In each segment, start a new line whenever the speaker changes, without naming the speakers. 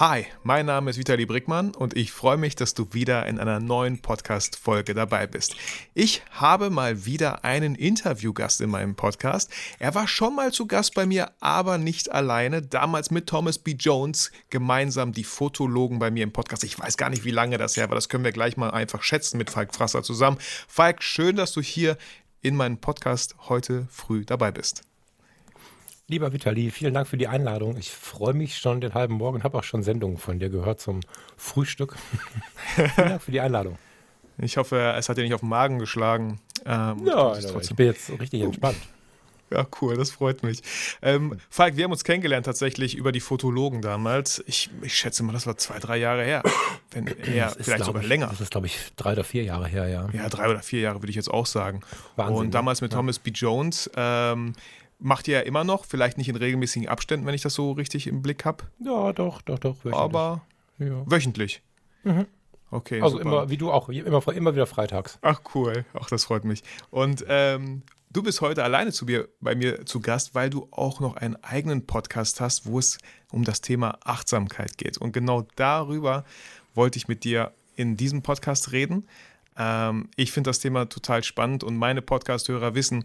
Hi, mein Name ist Vitali Brickmann und ich freue mich, dass du wieder in einer neuen Podcast-Folge dabei bist. Ich habe mal wieder einen Interviewgast in meinem Podcast. Er war schon mal zu Gast bei mir, aber nicht alleine. Damals mit Thomas B. Jones gemeinsam die Fotologen bei mir im Podcast. Ich weiß gar nicht, wie lange das her war. Das können wir gleich mal einfach schätzen mit Falk Frasser zusammen. Falk, schön, dass du hier in meinem Podcast heute früh dabei bist.
Lieber Vitali, vielen Dank für die Einladung. Ich freue mich schon den halben Morgen, habe auch schon Sendungen von dir gehört zum Frühstück. vielen Dank für die Einladung.
Ich hoffe, es hat dir nicht auf den Magen geschlagen.
Ähm, ja, ich bin jetzt richtig entspannt.
Ja, cool, das freut mich. Ähm, Falk, wir haben uns kennengelernt tatsächlich über die Fotologen damals. Ich, ich schätze mal, das war zwei, drei Jahre her. Wenn eher, vielleicht sogar
ich,
länger.
Das ist, glaube ich, drei oder vier Jahre her, ja.
Ja, drei oder vier Jahre würde ich jetzt auch sagen.
Wahnsinn.
Und damals mit ja. Thomas B. Jones. Ähm, Macht ihr ja immer noch, vielleicht nicht in regelmäßigen Abständen, wenn ich das so richtig im Blick habe.
Ja, doch, doch, doch.
Wöchentlich. Aber ja. wöchentlich.
Mhm.
Okay.
Also super. immer, wie du auch, immer, immer wieder freitags.
Ach cool, ach das freut mich. Und ähm, du bist heute alleine zu mir, bei mir zu Gast, weil du auch noch einen eigenen Podcast hast, wo es um das Thema Achtsamkeit geht. Und genau darüber wollte ich mit dir in diesem Podcast reden. Ähm, ich finde das Thema total spannend und meine Podcast-Hörer wissen,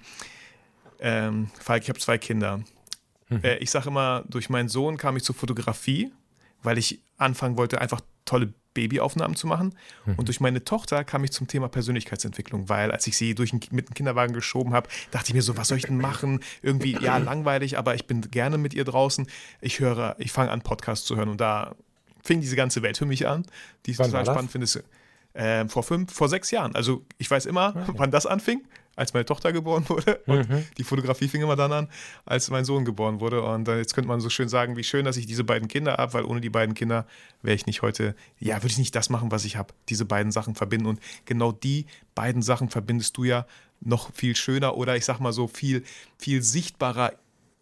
ähm, Falk, ich habe zwei Kinder. Mhm. Äh, ich sage immer, durch meinen Sohn kam ich zur Fotografie, weil ich anfangen wollte, einfach tolle Babyaufnahmen zu machen. Mhm. Und durch meine Tochter kam ich zum Thema Persönlichkeitsentwicklung, weil als ich sie durch mit dem Kinderwagen geschoben habe, dachte ich mir so, was soll ich denn machen? Irgendwie, ja, langweilig, aber ich bin gerne mit ihr draußen. Ich höre, ich fange an, Podcasts zu hören und da fing diese ganze Welt für mich an, die ich total spannend finde. Äh, vor fünf, vor sechs Jahren. Also ich weiß immer, okay. wann das anfing als meine Tochter geboren wurde. Und mhm. die Fotografie fing immer dann an, als mein Sohn geboren wurde. Und jetzt könnte man so schön sagen, wie schön, dass ich diese beiden Kinder habe, weil ohne die beiden Kinder wäre ich nicht heute, ja, würde ich nicht das machen, was ich habe. Diese beiden Sachen verbinden. Und genau die beiden Sachen verbindest du ja noch viel schöner oder ich sag mal so viel, viel sichtbarer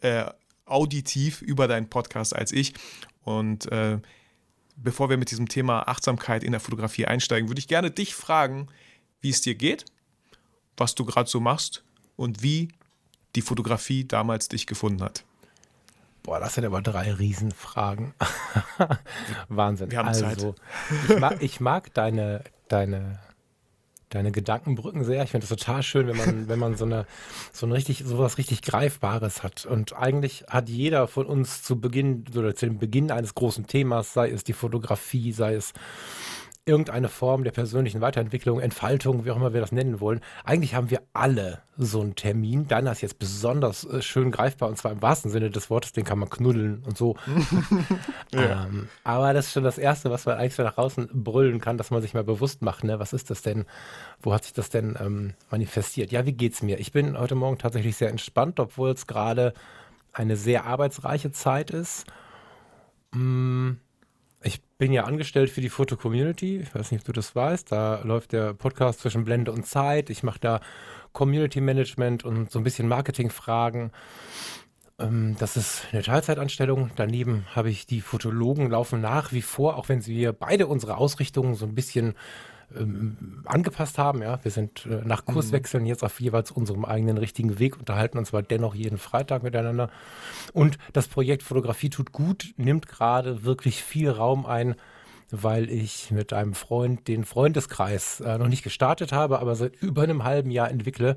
äh, auditiv über deinen Podcast als ich. Und äh, bevor wir mit diesem Thema Achtsamkeit in der Fotografie einsteigen, würde ich gerne dich fragen, wie es dir geht was du gerade so machst und wie die Fotografie damals dich gefunden hat.
Boah, das sind aber drei Riesenfragen. Wahnsinn.
Wir haben also, Zeit.
Ich mag, ich mag deine, deine, deine Gedankenbrücken sehr. Ich finde es total schön, wenn man, wenn man so eine, so ein richtig, sowas richtig Greifbares hat. Und eigentlich hat jeder von uns zu Beginn oder zu dem Beginn eines großen Themas, sei es die Fotografie, sei es irgendeine Form der persönlichen Weiterentwicklung, Entfaltung, wie auch immer wir das nennen wollen. Eigentlich haben wir alle so einen Termin. Deiner ist jetzt besonders äh, schön greifbar und zwar im wahrsten Sinne des Wortes, den kann man knuddeln und so. ja. ähm, aber das ist schon das Erste, was man eigentlich so nach außen brüllen kann, dass man sich mal bewusst macht, ne? was ist das denn, wo hat sich das denn ähm, manifestiert? Ja, wie geht's mir? Ich bin heute Morgen tatsächlich sehr entspannt, obwohl es gerade eine sehr arbeitsreiche Zeit ist. Mmh ich bin ja angestellt für die Foto-Community. Ich weiß nicht, ob du das weißt. Da läuft der Podcast zwischen Blende und Zeit. Ich mache da Community Management und so ein bisschen Marketingfragen. Ähm, das ist eine Teilzeitanstellung. Daneben habe ich die Fotologen laufen nach wie vor, auch wenn wir beide unsere Ausrichtungen so ein bisschen ähm, angepasst haben. Ja, wir sind äh, nach mhm. Kurswechseln jetzt auf jeweils unserem eigenen richtigen Weg, unterhalten uns aber dennoch jeden Freitag miteinander. Und das Projekt Fotografie tut gut, nimmt gerade wirklich viel Raum ein, weil ich mit einem Freund den Freundeskreis äh, noch nicht gestartet habe, aber seit über einem halben Jahr entwickle.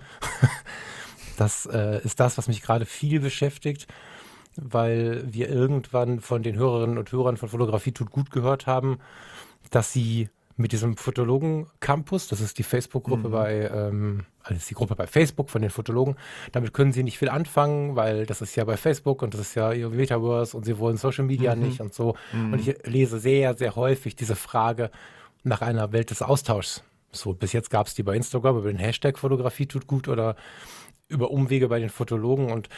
das äh, ist das, was mich gerade viel beschäftigt weil wir irgendwann von den Hörerinnen und Hörern von Fotografie tut gut gehört haben, dass sie mit diesem Fotologen-Campus. Das ist die Facebook-Gruppe mhm. bei, ähm, also ist die Gruppe bei Facebook von den Fotologen. Damit können sie nicht viel anfangen, weil das ist ja bei Facebook und das ist ja ihr Metaverse und sie wollen Social Media mhm. nicht und so. Mhm. Und ich lese sehr, sehr häufig diese Frage nach einer Welt des Austauschs. So, bis jetzt gab es die bei Instagram über den Hashtag Fotografie tut gut oder über Umwege bei den Fotologen und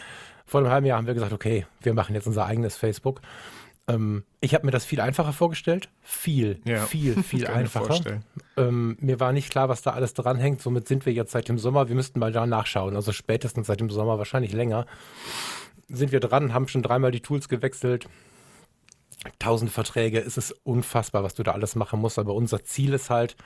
vor einem halben Jahr haben wir gesagt, okay, wir machen jetzt unser eigenes Facebook. Ähm, ich habe mir das viel einfacher vorgestellt. Viel, ja, viel, viel einfacher. Ähm, mir war nicht klar, was da alles dranhängt. Somit sind wir jetzt seit dem Sommer, wir müssten mal da nachschauen, also spätestens seit dem Sommer, wahrscheinlich länger, sind wir dran, haben schon dreimal die Tools gewechselt. Tausend Verträge, es ist unfassbar, was du da alles machen musst. Aber unser Ziel ist halt,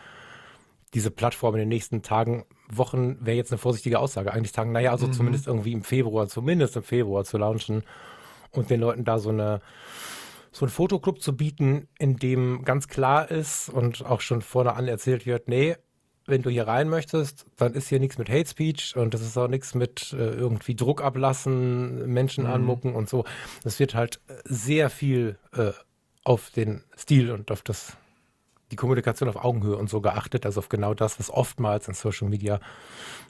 diese Plattform in den nächsten Tagen Wochen wäre jetzt eine vorsichtige Aussage. Eigentlich sagen, naja, also mhm. zumindest irgendwie im Februar, zumindest im Februar zu launchen und den Leuten da so eine so einen Fotoclub zu bieten, in dem ganz klar ist und auch schon vorne an erzählt wird, nee, wenn du hier rein möchtest, dann ist hier nichts mit Hate Speech und das ist auch nichts mit äh, irgendwie Druck ablassen, Menschen mhm. anmucken und so. Es wird halt sehr viel äh, auf den Stil und auf das die Kommunikation auf Augenhöhe und so geachtet, also auf genau das, was oftmals in Social Media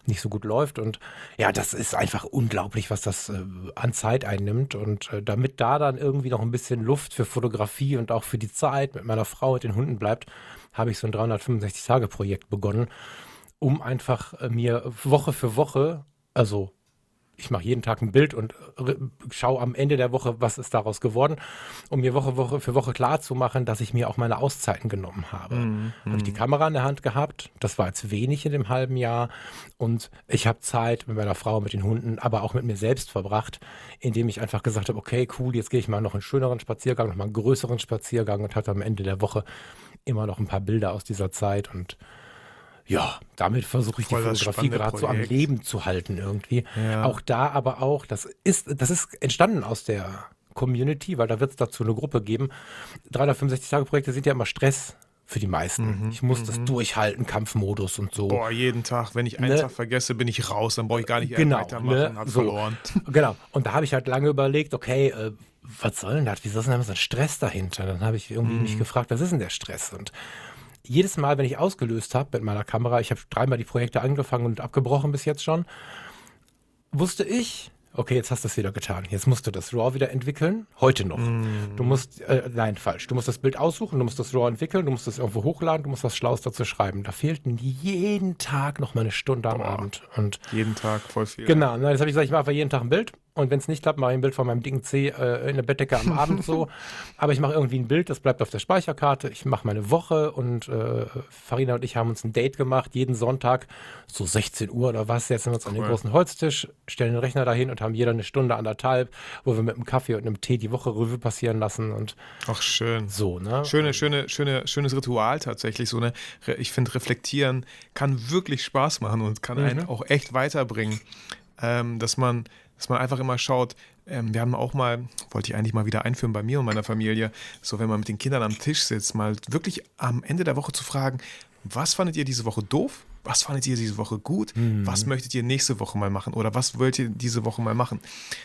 nicht so gut läuft. Und ja, das ist einfach unglaublich, was das äh, an Zeit einnimmt. Und äh, damit da dann irgendwie noch ein bisschen Luft für Fotografie und auch für die Zeit mit meiner Frau und den Hunden bleibt, habe ich so ein 365-Tage-Projekt begonnen, um einfach äh, mir Woche für Woche, also ich mache jeden Tag ein Bild und äh, schaue am Ende der Woche, was ist daraus geworden, um mir Woche, Woche für Woche klar zu machen, dass ich mir auch meine Auszeiten genommen habe. Mhm. Habe ich die Kamera in der Hand gehabt, das war jetzt wenig in dem halben Jahr und ich habe Zeit mit meiner Frau, mit den Hunden, aber auch mit mir selbst verbracht, indem ich einfach gesagt habe, okay, cool, jetzt gehe ich mal noch einen schöneren Spaziergang, noch mal einen größeren Spaziergang und hatte am Ende der Woche immer noch ein paar Bilder aus dieser Zeit und ja, damit versuche ich Voll die Fotografie gerade so am Leben zu halten irgendwie. Ja. Auch da aber auch, das ist, das ist entstanden aus der Community, weil da wird es dazu eine Gruppe geben. 365-Tage-Projekte sind ja immer Stress für die meisten. Mhm, ich muss das mhm. durchhalten, Kampfmodus und so.
Boah, jeden Tag, wenn ich einen ne? Tag vergesse, bin ich raus, dann brauche ich gar nicht genau, weitermachen, ne? hab so. verloren.
Genau. Und da habe ich halt lange überlegt, okay, äh, was soll denn das? Wieso ist denn da so ein Stress dahinter? Dann habe ich irgendwie mhm. mich gefragt, was ist denn der Stress? Und jedes Mal, wenn ich ausgelöst habe mit meiner Kamera, ich habe dreimal die Projekte angefangen und abgebrochen bis jetzt schon, wusste ich, okay, jetzt hast du es wieder getan. Jetzt musst du das RAW wieder entwickeln. Heute noch. Mm. Du musst, äh, nein, falsch. Du musst das Bild aussuchen, du musst das RAW entwickeln, du musst das irgendwo hochladen, du musst was Schlaues dazu schreiben. Da fehlten jeden Tag noch mal eine Stunde am Boah. Abend. Und
jeden Tag voll viel.
Genau. Jetzt habe ich gesagt, ich mache jeden Tag ein Bild. Und wenn es nicht klappt, mache ich ein Bild von meinem dicken C äh, in der Bettdecke am Abend so. Aber ich mache irgendwie ein Bild, das bleibt auf der Speicherkarte. Ich mache meine Woche und äh, Farina und ich haben uns ein Date gemacht, jeden Sonntag, so 16 Uhr oder was. Jetzt sind wir uns cool. an den großen Holztisch, stellen den Rechner dahin und haben jeder eine Stunde, anderthalb, wo wir mit einem Kaffee und einem Tee die Woche Revue passieren lassen. Und
Ach, schön.
So, ne?
Schöne, schöne, schöne, schönes Ritual tatsächlich. So, ne? Ich finde, reflektieren kann wirklich Spaß machen und kann mhm. einen auch echt weiterbringen. Ähm, dass man dass man einfach immer schaut, ähm, wir haben auch mal, wollte ich eigentlich mal wieder einführen bei mir und meiner Familie, so wenn man mit den Kindern am Tisch sitzt, mal wirklich am Ende der Woche zu fragen, was fandet ihr diese Woche doof? Was fandet ihr diese Woche gut? Mhm. Was möchtet ihr nächste Woche mal machen? Oder was wollt ihr diese Woche mal machen?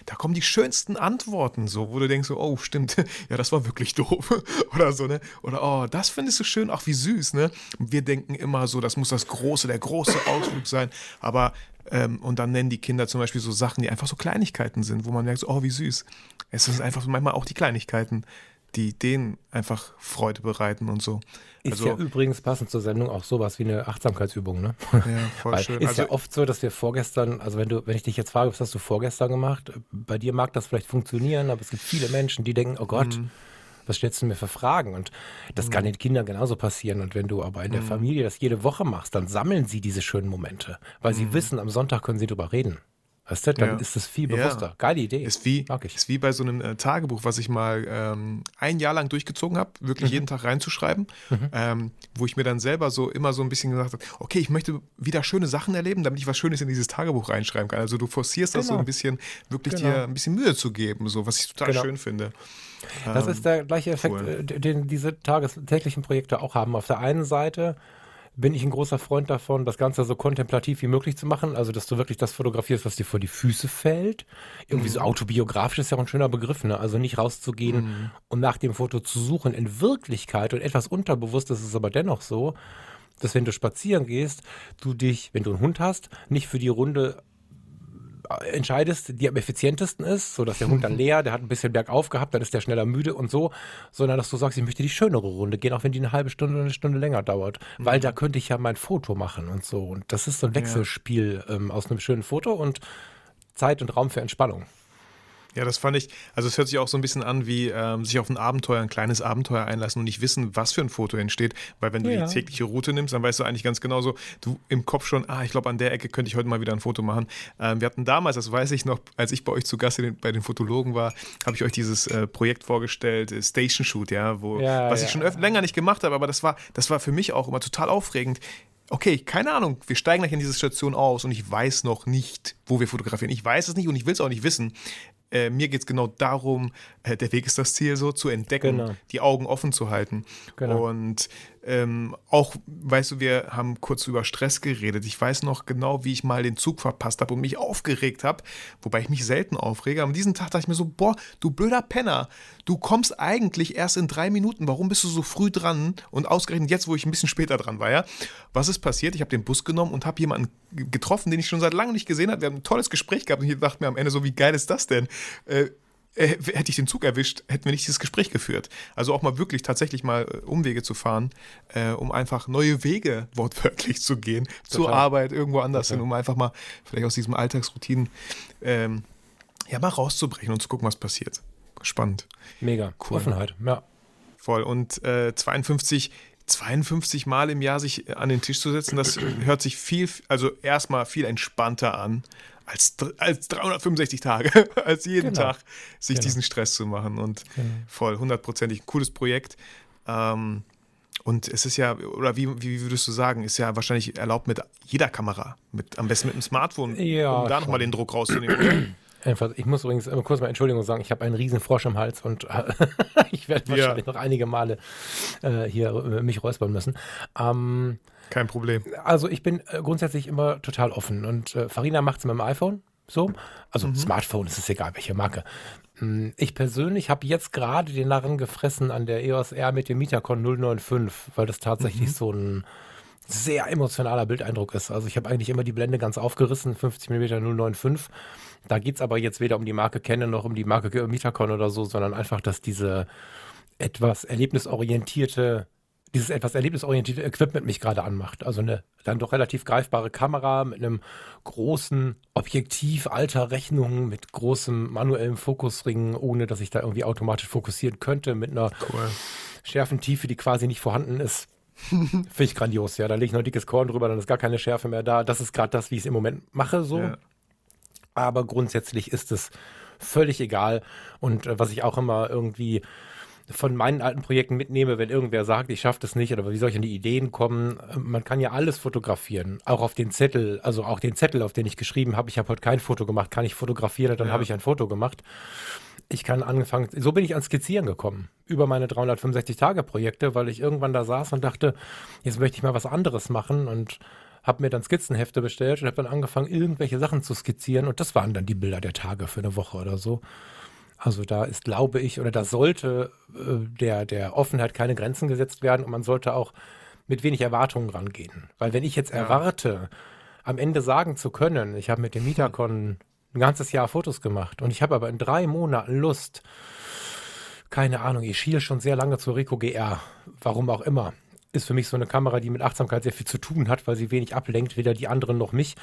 Da kommen die schönsten Antworten so, wo du denkst so, oh, stimmt, ja, das war wirklich doof. Oder so, ne? Oder, oh, das findest du schön, ach, wie süß, ne? Wir denken immer so, das muss das große, der große Ausflug sein. Aber ähm, und dann nennen die Kinder zum Beispiel so Sachen, die einfach so Kleinigkeiten sind, wo man merkt, so, oh, wie süß. Es sind einfach manchmal auch die Kleinigkeiten, die denen einfach Freude bereiten und so.
Ist also, ja übrigens passend zur Sendung auch sowas wie eine Achtsamkeitsübung, ne?
Ja, voll Weil schön.
Ist also, ja oft so, dass wir vorgestern, also wenn du, wenn ich dich jetzt frage, was hast du vorgestern gemacht? Bei dir mag das vielleicht funktionieren, aber es gibt viele Menschen, die denken, oh Gott, mhm was stellst du mir für Fragen? Und das mhm. kann den Kindern genauso passieren. Und wenn du aber in der mhm. Familie das jede Woche machst, dann sammeln sie diese schönen Momente, weil sie wissen, am Sonntag können sie drüber reden. Weißt du, dann ja. ist es viel bewusster. Ja. Geile Idee.
Ist wie, Mag ich. ist wie bei so einem äh, Tagebuch, was ich mal ähm, ein Jahr lang durchgezogen habe, wirklich mhm. jeden Tag reinzuschreiben, mhm. ähm, wo ich mir dann selber so immer so ein bisschen gesagt habe, okay, ich möchte wieder schöne Sachen erleben, damit ich was Schönes in dieses Tagebuch reinschreiben kann. Also du forcierst genau. das so genau. ein bisschen, wirklich genau. dir ein bisschen Mühe zu geben, so was ich total genau. schön finde.
Das ähm, ist der gleiche Effekt, cool. Äh, den diese tagestäglichen Projekte auch haben. Auf der einen Seite bin ich ein großer Freund davon, das Ganze so kontemplativ wie möglich zu machen. Also, dass du wirklich das fotografierst, was dir vor die Füße fällt. Irgendwie mhm. so autobiografisch ist ja auch ein schöner Begriff, ne? Also nicht rauszugehen mhm. und nach dem Foto zu suchen. In Wirklichkeit und etwas unterbewusst ist es aber dennoch so, dass wenn du spazieren gehst, du dich, wenn du einen Hund hast, nicht für die Runde entscheidest, die am effizientesten ist, so dass der Hund dann leer, der hat ein bisschen bergauf gehabt, dann ist der schneller müde und so, sondern dass du sagst, ich möchte die schönere Runde gehen, auch wenn die eine halbe Stunde oder eine Stunde länger dauert, mhm. weil da könnte ich ja mein Foto machen und so. Und das ist so ein Wechselspiel ja. ähm, aus einem schönen Foto und Zeit und Raum für Entspannung.
Ja, das fand ich, also es hört sich auch so ein bisschen an wie ähm, sich auf ein Abenteuer, ein kleines Abenteuer einlassen und nicht wissen, was für ein Foto entsteht, weil wenn du ja. die tägliche Route nimmst, dann weißt du eigentlich ganz genau so, du im Kopf schon, ah, ich glaube, an der Ecke könnte ich heute mal wieder ein Foto machen. Ähm, wir hatten damals, das weiß ich noch, als ich bei euch zu Gast bei den Fotologen war, habe ich euch dieses äh, Projekt vorgestellt, äh, Station Shoot, ja, wo, ja, was ja. ich schon länger nicht gemacht habe, aber das war, das war für mich auch immer total aufregend okay, keine Ahnung, wir steigen gleich in diese Station aus und ich weiß noch nicht, wo wir fotografieren. Ich weiß es nicht und ich will es auch nicht wissen. Äh, mir geht es genau darum, äh, der Weg ist das Ziel, so zu entdecken,
Genau.
die Augen offen zu halten.
Genau.
Und ähm, auch, weißt du, wir haben kurz über Stress geredet. Ich weiß noch genau, wie ich mal den Zug verpasst habe und mich aufgeregt habe, wobei ich mich selten aufrege. Am diesen Tag dachte ich mir so, boah, du blöder Penner, du kommst eigentlich erst in drei Minuten. Warum bist du so früh dran? Und ausgerechnet jetzt, wo ich ein bisschen später dran war, ja? Was ist passiert? Ich habe den Bus genommen und habe jemanden getroffen, den ich schon seit langem nicht gesehen habe. Wir haben ein tolles Gespräch gehabt und ich dachte mir am Ende so, wie geil ist das denn? Äh, äh, hätte ich den Zug erwischt, hätten wir nicht dieses Gespräch geführt. Also auch mal wirklich tatsächlich mal äh, Umwege zu fahren, äh, um einfach neue Wege wortwörtlich zu gehen, zur
Total.
Arbeit, irgendwo anders
Total.
hin, um einfach mal vielleicht aus diesem Alltagsroutinen ähm, ja mal rauszubrechen und zu gucken, was passiert. Spannend.
Mega.
Cool.
Offenheit. Ja.
Voll. Und äh, 52, 52 Mal im Jahr sich äh, an den Tisch zu setzen, das hört sich viel, also erstmal viel entspannter an als, als 365 Tage, als jeden
Genau.
Tag sich
Genau.
diesen Stress zu machen. Und
Genau.
voll, hundertprozentig ein cooles Projekt. Ähm, und es ist ja, oder wie, wie würdest du sagen, ist ja wahrscheinlich erlaubt mit jeder Kamera, mit, am besten mit einem Smartphone,
Ja,
um da nochmal den Druck rauszunehmen.
Jedenfalls, Ich muss übrigens immer kurz mal Entschuldigung sagen, ich habe einen riesen Frosch im Hals und äh, ich werde
Ja.
wahrscheinlich noch einige Male äh, hier äh, mich räuspern müssen. Ähm,
Kein Problem.
also ich bin äh, grundsätzlich immer total offen und äh, Farina macht es mit dem iPhone. So, also Smartphone, es ist egal, welche Marke. Mm, Ich persönlich habe jetzt gerade den Narren gefressen an der EOS R mit dem Metacon 095, weil das tatsächlich so ein sehr emotionaler Bildeindruck ist. Also ich habe eigentlich immer die Blende ganz aufgerissen, 50 mm 095. Da geht es aber jetzt weder um die Marke Canon noch um die Marke Metacon oder so, sondern einfach, dass diese etwas erlebnisorientierte, dieses etwas erlebnisorientierte Equipment mich gerade anmacht. Also eine dann doch relativ greifbare Kamera mit einem großen Objektiv, alter Rechnung, mit großem manuellem Fokusring, ohne dass ich da irgendwie automatisch fokussieren könnte, mit einer
Cool.
Schärfentiefe, die quasi nicht vorhanden ist. Finde ich grandios, ja. Da lege ich noch ein dickes Korn drüber, dann ist gar keine Schärfe mehr da. Das ist gerade das, wie ich es im Moment mache, so.
Ja.
Aber grundsätzlich ist es völlig egal. Und äh, was ich auch immer irgendwie von meinen alten Projekten mitnehme, wenn irgendwer sagt, ich schaffe das nicht oder wie soll ich an die Ideen kommen, äh, man kann ja alles fotografieren, auch auf den Zettel, also auch den Zettel, auf den ich geschrieben habe, ich habe heute kein Foto gemacht, kann ich fotografieren, dann
Ja.
habe ich ein Foto gemacht. Ich kann angefangen, so bin ich ans Skizzieren gekommen, über meine 365-Tage-Projekte, weil ich irgendwann da saß und dachte, jetzt möchte ich mal was anderes machen und habe mir dann Skizzenhefte bestellt und habe dann angefangen, irgendwelche Sachen zu skizzieren und das waren dann die Bilder der Tage für eine Woche oder so. Also da ist, glaube ich, oder da sollte äh, der, der Offenheit keine Grenzen gesetzt werden und man sollte auch mit wenig Erwartungen rangehen. Weil wenn ich jetzt erwarte, am Ende sagen zu können, ich habe mit dem Metacon ein ganzes Jahr Fotos gemacht und ich habe aber in drei Monaten Lust, keine Ahnung, ich schiele schon sehr lange zur Rico GR, warum auch immer. Ist für mich so eine Kamera, die mit Achtsamkeit sehr viel zu tun hat, weil sie wenig ablenkt, weder die anderen noch mich.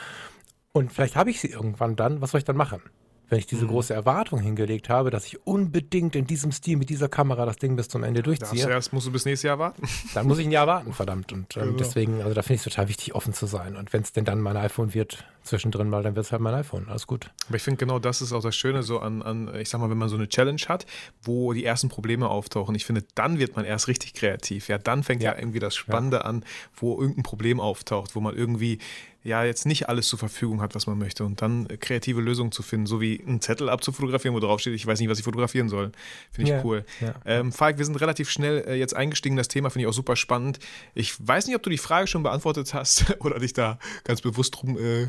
Und vielleicht habe ich sie irgendwann dann, was soll ich dann machen? Wenn ich diese große Erwartung hingelegt habe, dass ich unbedingt in diesem Stil mit dieser Kamera das Ding bis zum Ende durchziehe,
erst, musst du bis nächstes Jahr warten.
dann muss ich ein Jahr warten, verdammt. Und ähm,
Genau.
deswegen, also da finde ich es total wichtig, offen zu sein. Und wenn es denn dann mein iPhone wird, zwischendrin mal, dann wird es halt mein iPhone. Alles gut.
Aber ich finde genau das ist auch das Schöne so an, an, ich sag mal, wenn man so eine Challenge hat, wo die ersten Probleme auftauchen. Ich finde, dann wird man erst richtig kreativ. Ja, dann fängt ja,
Ja.
irgendwie das Spannende an, wo irgendein Problem auftaucht, wo man irgendwie ja jetzt nicht alles zur Verfügung hat, was man möchte. Und dann äh, kreative Lösungen zu finden, so wie einen Zettel abzufotografieren, wo drauf steht, ich weiß nicht, was ich fotografieren soll. Finde ich
Ja,
cool.
ja.
Ähm, Falk, wir sind relativ schnell äh, jetzt eingestiegen in das Thema, finde ich auch super spannend. Ich weiß nicht, ob du die Frage schon beantwortet hast oder dich da ganz bewusst rum, äh, äh,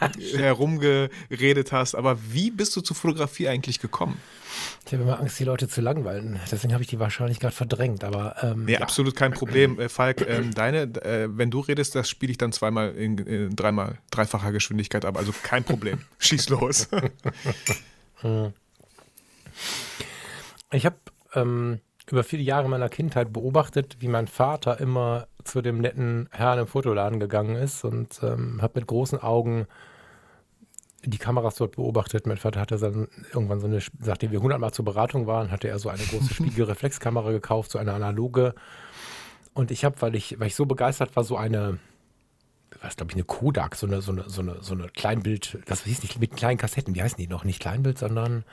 herumgeredet hast, aber wie bist du zur Fotografie eigentlich gekommen?
Ich habe immer Angst, die Leute zu langweilen. Deswegen habe ich die wahrscheinlich gerade verdrängt. Aber ähm,
Nee,
ja.
absolut kein Problem. Äh, Falk, ähm, deine, äh, wenn du redest, das spiele ich dann zweimal in, in dreimal, dreifacher Geschwindigkeit ab. Also kein Problem. Schieß los.
Ich habe ähm, über viele Jahre meiner Kindheit beobachtet, wie mein Vater immer zu dem netten Herrn im Fotoladen gegangen ist und ähm, habe mit großen Augen die Kameras dort beobachtet. Mein Vater hatte dann irgendwann so eine, nachdem wir hundertmal zur Beratung waren, hatte er so eine große Spiegelreflexkamera gekauft, so eine analoge. Und ich habe, weil ich, weil ich so begeistert war, so eine, was glaube ich, eine Kodak, so eine, so eine, so eine, so eine Kleinbild, das hieß nicht mit kleinen Kassetten, wie heißen die noch? Nicht Kleinbild, sondern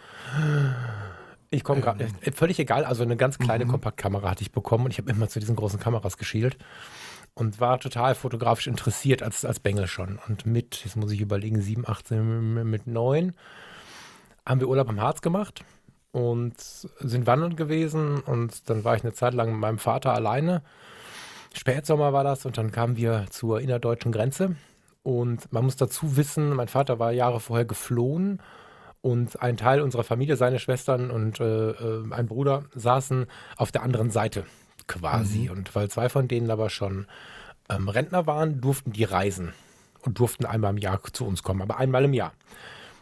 ich komme gerade, äh, völlig egal, also eine ganz kleine Kompaktkamera hatte ich bekommen und ich habe immer zu diesen großen Kameras geschielt. Und war total fotografisch interessiert als, als Bengel schon. Und mit, jetzt muss ich überlegen, 7, 18, mit 9 haben wir Urlaub am Harz gemacht und sind wandern gewesen. Und dann war ich eine Zeit lang mit meinem Vater alleine. Spätsommer war das und dann kamen wir zur innerdeutschen Grenze. Und man muss dazu wissen, mein Vater war Jahre vorher geflohen und ein Teil unserer Familie, seine Schwestern und äh, äh ein Bruder saßen auf der anderen Seite quasi. Mhm. Und weil zwei von denen aber schon ähm, Rentner waren, durften die reisen und durften einmal im Jahr zu uns kommen, aber einmal im Jahr.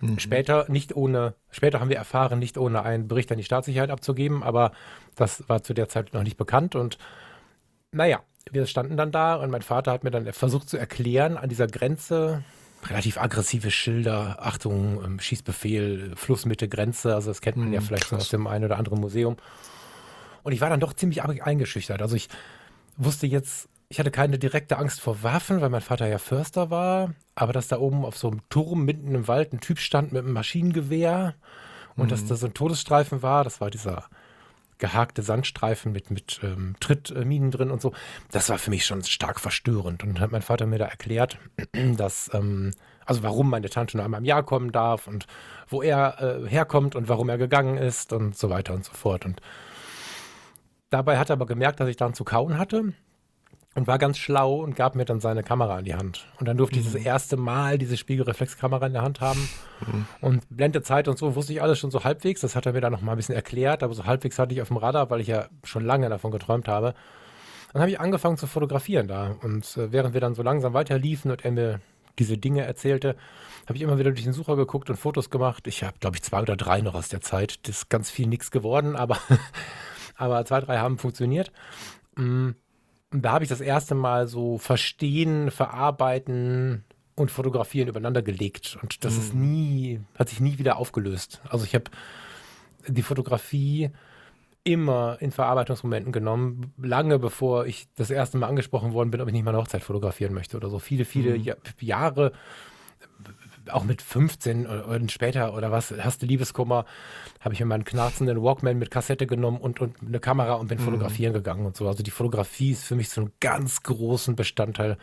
Mhm. Später nicht ohne, später haben wir erfahren, nicht ohne einen Bericht an die Staatssicherheit abzugeben, aber das war zu der Zeit noch nicht bekannt und naja, wir standen dann da und mein Vater hat mir dann versucht zu erklären, an dieser Grenze, relativ aggressive Schilder, Achtung, ähm, Schießbefehl, Flussmitte, Grenze, also das kennt man mhm, ja vielleicht krass. aus dem einen oder anderen Museum. Und ich war dann doch ziemlich eingeschüchtert. Also ich wusste jetzt, ich hatte keine direkte Angst vor Waffen, weil mein Vater ja Förster war, aber dass da oben auf so einem Turm mitten im Wald ein Typ stand mit einem Maschinengewehr und mhm. dass da so ein Todesstreifen war, das war dieser gehakte Sandstreifen mit, mit ähm, Trittminen drin und so. Das war für mich schon stark verstörend. Und dann hat mein Vater mir da erklärt, dass, ähm, also warum meine Tante nur einmal im Jahr kommen darf und wo er äh, herkommt und warum er gegangen ist und so weiter und so fort. Und Dabei hat er aber gemerkt, dass ich dann zu kauen hatte und war ganz schlau und gab mir dann seine Kamera in die Hand. Und dann durfte ich das mhm. erste Mal diese Spiegelreflexkamera in der Hand haben. Mhm. Und Blendezeit und so wusste ich alles schon so halbwegs. Das hat er mir dann noch mal ein bisschen erklärt, aber so halbwegs hatte ich auf dem Radar, weil ich ja schon lange davon geträumt habe. Dann habe ich angefangen zu fotografieren da. Und äh, während wir dann so langsam weiter liefen und er mir diese Dinge erzählte, habe ich immer wieder durch den Sucher geguckt und Fotos gemacht. Ich habe, glaube ich, zwei oder drei noch aus der Zeit. Das ist ganz viel nichts geworden, aber aber zwei, drei haben funktioniert. Mm, und da habe ich das erste Mal so Verstehen, Verarbeiten und Fotografieren übereinander gelegt. Und das mhm. ist nie, hat sich nie wieder aufgelöst. Also ich habe die Fotografie immer in Verarbeitungsmomenten genommen, lange bevor ich das erste Mal angesprochen worden bin, ob ich nicht mal eine Hochzeit fotografieren möchte oder so. Viele, viele mhm. Jahre auch mit 15 und später oder was, hast du Liebeskummer, habe ich mir meinen knarzenden Walkman mit Kassette genommen und, und eine Kamera und bin mhm. fotografieren gegangen und so. Also die Fotografie ist für mich so ein ganz großen Bestandteil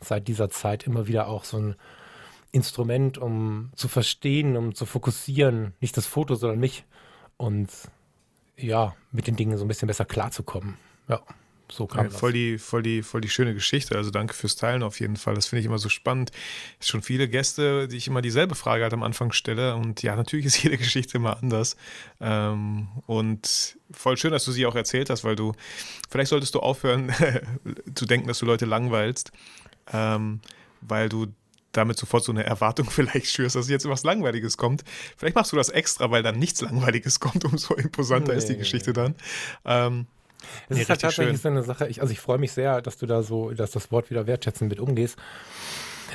seit dieser Zeit immer wieder auch so ein Instrument, um zu verstehen, um zu fokussieren, nicht das Foto, sondern mich und ja, mit den Dingen so ein bisschen besser klarzukommen. Ja. So kam ja,
voll die, voll die, voll die schöne Geschichte. Also danke fürs Teilen auf jeden Fall. Das finde ich immer so spannend. Es schon viele Gäste, die ich immer dieselbe Frage halt am Anfang stelle. Und ja, natürlich ist jede Geschichte immer anders. Ähm, und voll schön, dass du sie auch erzählt hast, weil du, vielleicht solltest du aufhören zu denken, dass du Leute langweilst, ähm, weil du damit sofort so eine Erwartung vielleicht schürst, dass jetzt was Langweiliges kommt. Vielleicht machst du das extra, weil dann nichts Langweiliges kommt, umso imposanter nee. ist die Geschichte dann. Ähm,
es nee, ist halt tatsächlich schön. so eine Sache, ich, also ich freue mich sehr, dass du da so, dass das Wort wieder wertschätzend mit umgehst.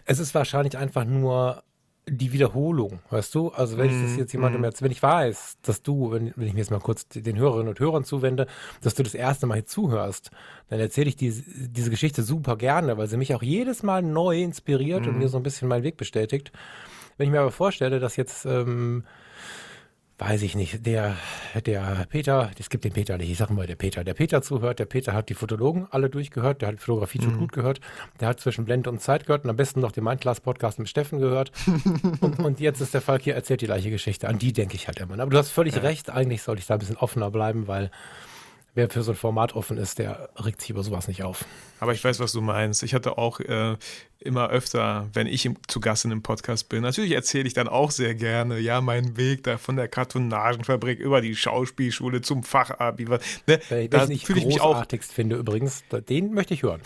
Es ist wahrscheinlich einfach nur die Wiederholung, weißt du? Also wenn mm, ich das mhm, jetzt jemandem mm. jetzt, wenn ich weiß, dass du, wenn, wenn ich mir jetzt mal kurz den Hörerinnen und Hörern zuwende, dass du das erste Mal hier zuhörst, dann erzähle ich die, diese Geschichte super gerne, weil sie mich auch jedes Mal neu inspiriert mm. und mir so ein bisschen meinen Weg bestätigt. Wenn ich mir aber vorstelle, dass jetzt ähm, weiß ich nicht, der, der Peter, es gibt den Peter nicht, ich sage mal der Peter, der Peter zuhört, der Peter hat die Fotologen alle durchgehört, der hat Fotografie mhm. gut gehört, der hat zwischen Blende und Zeit gehört und am besten noch den Mindclass-Podcast mit Steffen gehört. und, und, jetzt ist der Falk hier, erzählt die gleiche Geschichte. An die denke ich halt immer. Aber du hast völlig ja. recht, eigentlich sollte ich da ein bisschen offener bleiben, weil wer für so ein Format offen ist, der regt sich über sowas nicht auf.
Aber ich weiß, was du meinst. Ich hatte auch äh, immer öfter, wenn ich im, zu Gast in einem Podcast bin, natürlich erzähle ich dann auch sehr gerne, ja, meinen Weg da von der Kartonagenfabrik über die Schauspielschule zum Fachabi. Ne,
Wenn da ich fühle ich mich auch. finde übrigens, den möchte ich hören.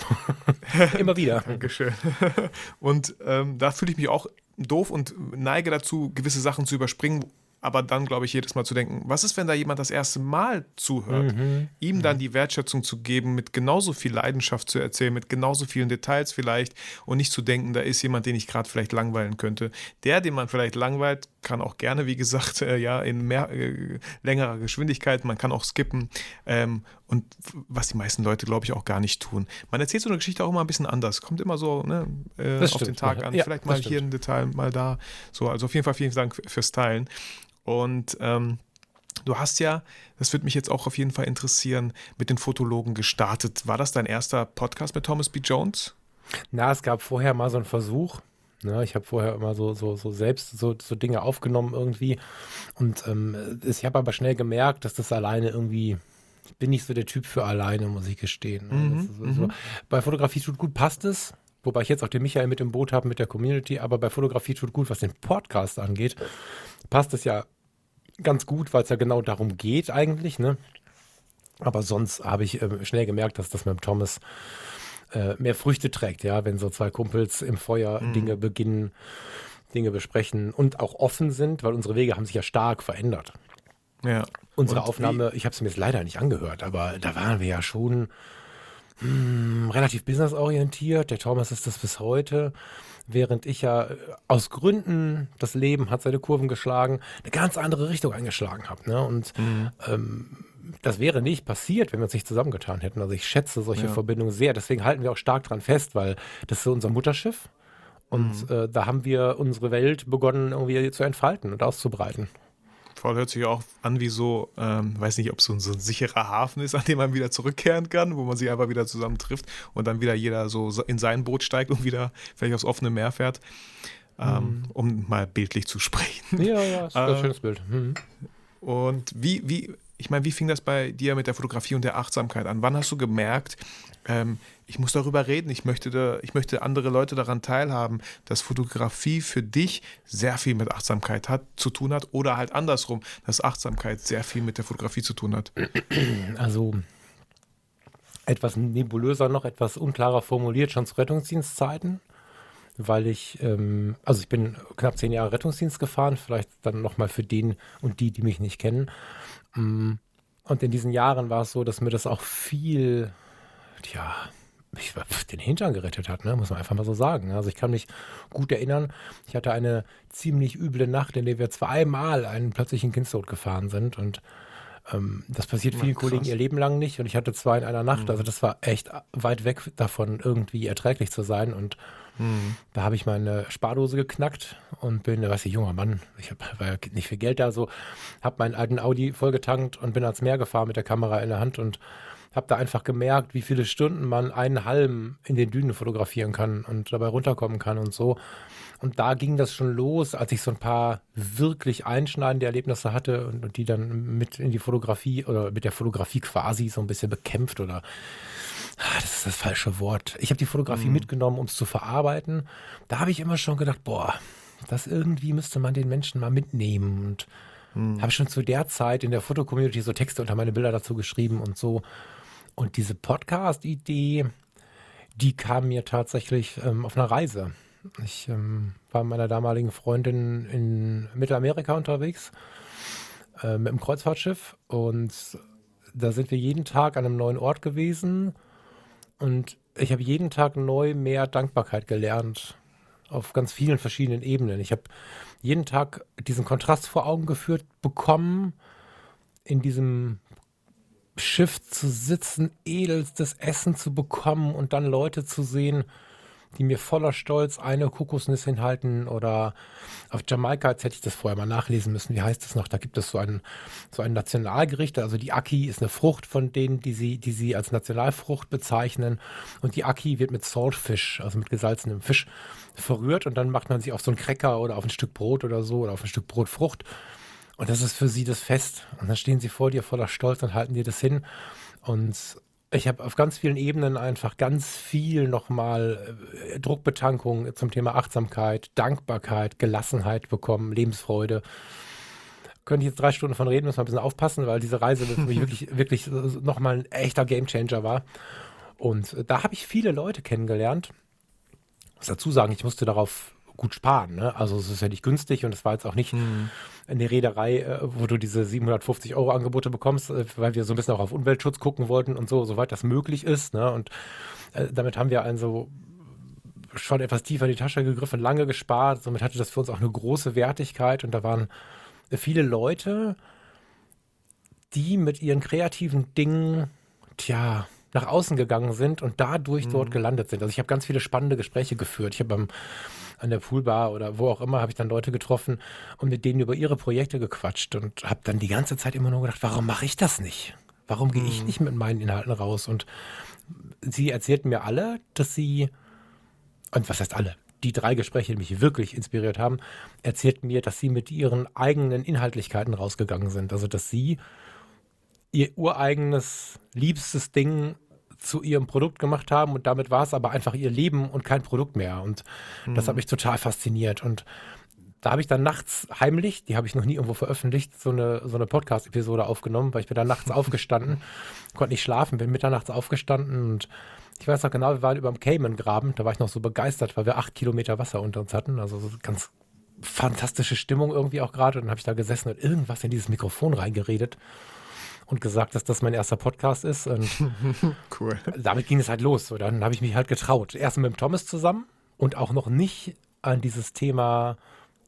immer wieder.
Dankeschön. Und ähm, da fühle ich mich auch doof und neige dazu, gewisse Sachen zu überspringen, aber dann, glaube ich, jedes Mal zu denken, was ist, wenn da jemand das erste Mal zuhört? Mhm. Ihm dann mhm. die Wertschätzung zu geben, mit genauso viel Leidenschaft zu erzählen, mit genauso vielen Details vielleicht und nicht zu denken, da ist jemand, den ich gerade vielleicht langweilen könnte. Der, den man vielleicht langweilt, kann auch gerne, wie gesagt, äh, ja, in mehr, äh, längerer Geschwindigkeit, man kann auch skippen. Ähm, und was die meisten Leute, glaube ich, auch gar nicht tun. Man erzählt so eine Geschichte auch immer ein bisschen anders. Kommt immer so ne, äh, auf den Tag an. Ja, Vielleicht mal hier ein Detail, mal da. So, also auf jeden Fall vielen Dank fürs Teilen. Und ähm, Du hast ja, das würde mich jetzt auch auf jeden Fall interessieren, mit den Fotologen gestartet. War das dein erster Podcast mit Thomas B. Jones?
Na, es gab vorher mal so einen Versuch. Ne, ich habe vorher immer so, so, so selbst so, so Dinge aufgenommen irgendwie. Und ähm, ich habe aber schnell gemerkt, dass das alleine irgendwie, ich bin nicht so der Typ für alleine, muss ich gestehen. Ne?
Mhm,
so, so. Bei Fotografie tut gut, passt es. Wobei ich jetzt auch den Michael mit im Boot habe, mit der Community. Aber bei Fotografie tut gut, was den Podcast angeht, passt es ja ganz gut, weil es ja genau darum geht eigentlich. Ne? Aber sonst habe ich äh, schnell gemerkt, dass das mit Thomas äh, mehr Früchte trägt, ja, wenn so zwei Kumpels im Feuer
Mhm.
Dinge beginnen, Dinge besprechen und auch offen sind, weil unsere Wege haben sich ja stark verändert.
Ja.
Unsere
Und
Aufnahme, ich habe sie mir jetzt leider nicht angehört, aber da waren wir ja schon hm, relativ businessorientiert. Der Thomas ist das bis heute. Während ich ja äh, aus Gründen, das Leben hat seine Kurven geschlagen, eine ganz andere Richtung eingeschlagen habe. Ne? Und
Mhm.
ähm, das wäre nicht passiert, wenn wir uns nicht zusammengetan hätten. Also ich schätze solche
Ja.
Verbindungen sehr. Deswegen halten wir auch stark dran fest, weil das ist unser Mutterschiff. Und
Mhm.
äh, da haben wir unsere Welt begonnen irgendwie zu entfalten und auszubreiten.
Voll hört sich auch an wie so, ähm, weiß nicht, ob es so, ein- so ein sicherer Hafen ist, an dem man wieder zurückkehren kann, wo man sich einfach wieder zusammen trifft und dann wieder jeder so in sein Boot steigt und wieder vielleicht aufs offene Meer fährt, ähm, um mal bildlich zu sprechen.
Ja, ja, ist ein
Äh,
schönes Bild. Mhm.
Und wie, wie, ich meine, wie fing das bei dir mit der Fotografie und der Achtsamkeit an? Wann hast du gemerkt, ähm, ich muss darüber reden, ich möchte, da, ich möchte andere Leute daran teilhaben, dass Fotografie für dich sehr viel mit Achtsamkeit hat, zu tun hat oder halt andersrum, dass Achtsamkeit sehr viel mit der Fotografie zu tun hat?
Also etwas nebulöser noch, etwas unklarer formuliert, schon zu Rettungsdienstzeiten, weil ich, ähm, also ich bin knapp zehn Jahre Rettungsdienst gefahren, vielleicht dann nochmal für den und die, die mich nicht kennen. Mm, Und in diesen Jahren war es so, dass mir das auch viel, ja, ich, den Hintern gerettet hat, ne? muss man einfach mal so sagen. Also ich kann mich gut erinnern, ich hatte eine ziemlich üble Nacht, in der wir zweimal einen plötzlichen Kindstod gefahren sind und ähm, das passiert vielen
krass.
Kollegen ihr Leben lang nicht und ich hatte zwei in einer Nacht. Also das war echt weit weg davon, irgendwie erträglich zu sein. Und da habe ich meine Spardose geknackt und bin, weiß ich, junger Mann, ich hab, war ja nicht viel Geld da, so, habe meinen alten Audi vollgetankt und bin ans Meer gefahren mit der Kamera in der Hand und habe da einfach gemerkt, wie viele Stunden man einen Halm in den Dünen fotografieren kann und dabei runterkommen kann und so. Und da ging das schon los, als ich so ein paar wirklich einschneidende Erlebnisse hatte und, und die dann mit in die Fotografie oder mit der Fotografie quasi so ein bisschen bekämpft oder Ah, das ist das falsche Wort. Ich habe die Fotografie mitgenommen, um es zu verarbeiten. Da habe ich immer schon gedacht, boah, das irgendwie müsste man den Menschen mal mitnehmen. Und habe schon zu der Zeit in der Fotocommunity so Texte unter meine Bilder dazu geschrieben und so. Und diese Podcast-Idee, die kam mir tatsächlich ähm, auf einer Reise. Ich ähm, war mit meiner damaligen Freundin in Mittelamerika unterwegs äh, mit einem Kreuzfahrtschiff und da sind wir jeden Tag an einem neuen Ort gewesen und ich habe jeden Tag neu mehr Dankbarkeit gelernt auf ganz vielen verschiedenen Ebenen. Ich habe jeden Tag diesen Kontrast vor Augen geführt bekommen, in diesem Schiff zu sitzen, edelstes Essen zu bekommen und dann Leute zu sehen, die mir voller Stolz eine Kokosnuss hinhalten oder auf Jamaika, jetzt hätte ich das vorher mal nachlesen müssen, wie heißt das noch? Da gibt es so ein, so ein Nationalgericht, also die Aki ist eine Frucht von denen, die sie, die sie als Nationalfrucht bezeichnen und die Aki wird mit Saltfish, also mit gesalzenem Fisch verrührt und dann macht man sich auf so einen Cracker oder auf ein Stück Brot oder so oder auf ein Stück Brotfrucht und das ist für sie das Fest. Und dann stehen sie vor dir voller Stolz und halten dir das hin. Und ich habe auf ganz vielen Ebenen einfach ganz viel nochmal äh, Druckbetankung zum Thema Achtsamkeit, Dankbarkeit, Gelassenheit bekommen, Lebensfreude. Könnte ich jetzt drei Stunden von reden, muss man ein bisschen aufpassen, weil diese Reise für mich wirklich, wirklich nochmal ein echter Gamechanger war. Und äh, da habe ich viele Leute kennengelernt. Ich muss dazu sagen, ich musste darauf gut sparen. Ne? Also es ist ja nicht günstig und es war jetzt auch nicht eine Reederei, äh, wo du diese 750 Euro Angebote bekommst, äh, weil wir so ein bisschen auch auf Umweltschutz gucken wollten und so, soweit das möglich ist. Ne? Und äh, damit haben wir also schon etwas tiefer in die Tasche gegriffen, lange gespart. Somit hatte das für uns auch eine große Wertigkeit und da waren viele Leute, die mit ihren kreativen Dingen, tja, nach außen gegangen sind und dadurch dort gelandet sind. Also ich habe ganz viele spannende Gespräche geführt. Ich habe am an der Poolbar oder wo auch immer, habe ich dann Leute getroffen und mit denen über ihre Projekte gequatscht und habe dann die ganze Zeit immer nur gedacht, warum mache ich das nicht? Warum gehe ich nicht mit meinen Inhalten raus? Und sie erzählten mir alle, dass sie, und was heißt alle? Die drei Gespräche, die mich wirklich inspiriert haben, erzählten mir, dass sie mit ihren eigenen Inhaltlichkeiten rausgegangen sind. Also, dass sie ihr ureigenes, liebstes Ding zu ihrem Produkt gemacht haben und damit war es aber einfach ihr Leben und kein Produkt mehr. Und mhm. das hat mich total fasziniert. Und da habe ich dann nachts heimlich, die habe ich noch nie irgendwo veröffentlicht, so eine, so eine Podcast-Episode aufgenommen, weil ich bin da nachts aufgestanden, konnte nicht schlafen, bin mitternachts aufgestanden und ich weiß noch genau, wir waren über dem Cayman-Graben, da war ich noch so begeistert, weil wir acht Kilometer Wasser unter uns hatten, also so ganz fantastische Stimmung irgendwie auch gerade und dann habe ich da gesessen und irgendwas in dieses Mikrofon reingeredet und gesagt, dass das mein erster Podcast ist. Und cool. Damit ging es halt los. So, dann habe ich mich halt getraut. Erst mit dem Thomas zusammen und auch noch nicht an dieses Thema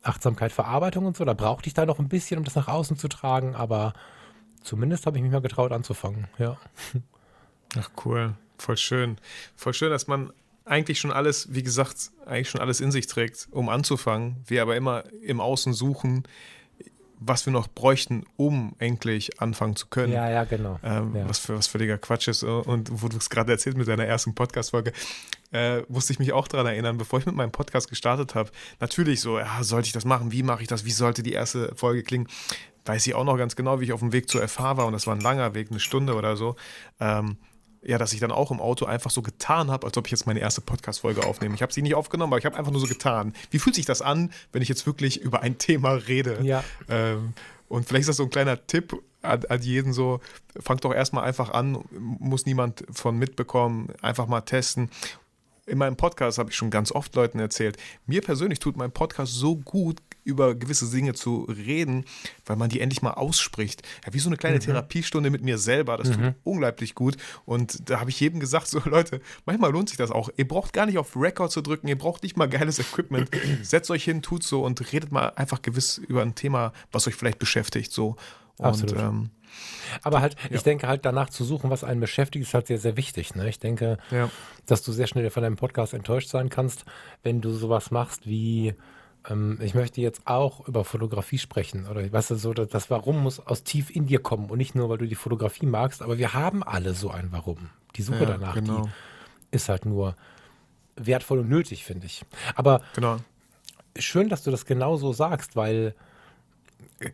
Achtsamkeit, Verarbeitung und so. Da brauchte ich da noch ein bisschen, um das nach außen zu tragen, aber zumindest habe ich mich mal getraut anzufangen. Ja.
Ach cool, voll schön. Voll schön, dass man eigentlich schon alles, wie gesagt, eigentlich schon alles in sich trägt, um anzufangen. Wir aber immer im Außen suchen, was wir noch bräuchten, um endlich anfangen zu können.
Ja, ja, genau.
Ähm,
ja.
Was, für, was völliger Quatsch ist. Und wo du es gerade erzählt mit deiner ersten Podcast-Folge, äh, musste ich mich auch daran erinnern, bevor ich mit meinem Podcast gestartet habe. Natürlich so, ja, sollte ich das machen? Wie mache ich das? Wie sollte die erste Folge klingen? Weiß ich auch noch ganz genau, wie ich auf dem Weg zur FH war und das war ein langer Weg, eine Stunde oder so. Ähm, ja, dass ich dann auch im Auto einfach so getan habe, als ob ich jetzt meine erste Podcast-Folge aufnehme. Ich habe sie nicht aufgenommen, aber ich habe einfach nur so getan. Wie fühlt sich das an, wenn ich jetzt wirklich über ein Thema rede?
Ja.
Ähm, und vielleicht ist das so ein kleiner Tipp an, an jeden so, fangt doch erstmal einfach an, muss niemand von mitbekommen, einfach mal testen in meinem Podcast habe ich schon ganz oft Leuten erzählt, mir persönlich tut mein Podcast so gut, über gewisse Dinge zu reden, weil man die endlich mal ausspricht. Ja, wie so eine kleine mhm. Therapiestunde mit mir selber. Das mhm. tut unglaublich gut. Und da habe ich jedem gesagt: so Leute, manchmal lohnt sich das auch. Ihr braucht gar nicht auf Record zu drücken, ihr braucht nicht mal geiles Equipment. Setzt euch hin, tut so und redet mal einfach gewiss über ein Thema, was euch vielleicht beschäftigt. So. Und
Absolut. Ähm, aber halt, ja. ich denke halt danach zu suchen, was einen beschäftigt, ist halt sehr, sehr wichtig. Ne? Ich denke, ja. dass du sehr schnell von deinem Podcast enttäuscht sein kannst, wenn du sowas machst wie, ähm, ich möchte jetzt auch über Fotografie sprechen. Oder weißt du, so, das, das Warum muss aus tief in dir kommen und nicht nur, weil du die Fotografie magst, aber wir haben alle so ein Warum. Die Suche ja, danach, genau. die ist halt nur wertvoll und nötig, finde ich. Aber genau. schön, dass du das genau so sagst, weil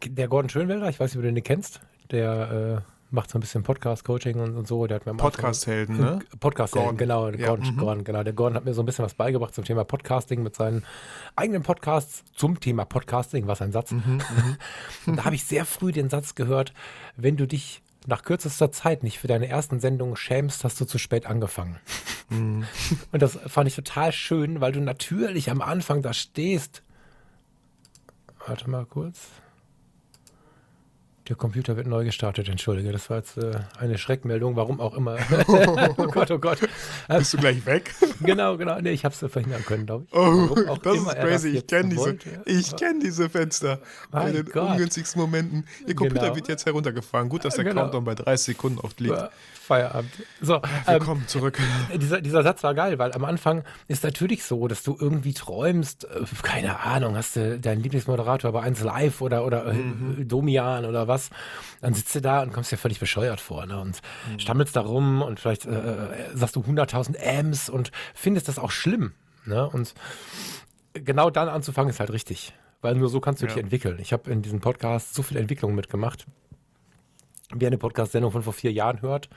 der Gordon Schönwelder, ich weiß nicht, ob du den kennst, der äh, macht so ein bisschen Podcast-Coaching und, und, so. Der hat mir
Podcast-Helden, ne?
Podcast-Helden, genau. Ja. Gordon, mhm. Gordon, genau. Der Gordon hat mir so ein bisschen was beigebracht zum Thema Podcasting mit seinen eigenen Podcasts zum Thema Podcasting, was ein Satz. Mhm, mhm. da habe ich sehr früh den Satz gehört, wenn du dich nach kürzester Zeit nicht für deine ersten Sendungen schämst, hast du zu spät angefangen. Mhm. Und das fand ich total schön, weil du natürlich am Anfang da stehst. Warte mal kurz. Der Computer wird neu gestartet, entschuldige. Das war jetzt äh, eine Schreckmeldung, warum auch immer.
oh Gott, oh Gott. Bist du gleich weg?
genau, genau. Nee, ich habe es verhindern können, glaube ich.
Oh, das ist crazy. Ich kenne diese, ich kenn diese Fenster. Bei den Gott. ungünstigsten Momenten. Ihr Computer genau. wird jetzt heruntergefahren. Gut, dass der genau. Countdown bei 30 Sekunden oft liegt.
Feierabend. So,
Willkommen ähm, zurück.
Dieser, dieser Satz war geil, weil am Anfang ist natürlich so, dass du irgendwie träumst, äh, keine Ahnung, hast du deinen Lieblingsmoderator bei 1 Live oder, oder äh, mhm. Domian oder was, dann sitzt du da und kommst dir völlig bescheuert vor ne? und mhm. stammelst da rum und vielleicht äh, äh sagst du 100.000 Amps und findest das auch schlimm. Ne? Und genau dann anzufangen ist halt richtig, weil nur so kannst du ja. dich entwickeln. Ich habe in diesem Podcast so viel Entwicklung mitgemacht wer eine Podcast-Sendung von vor vier Jahren hört.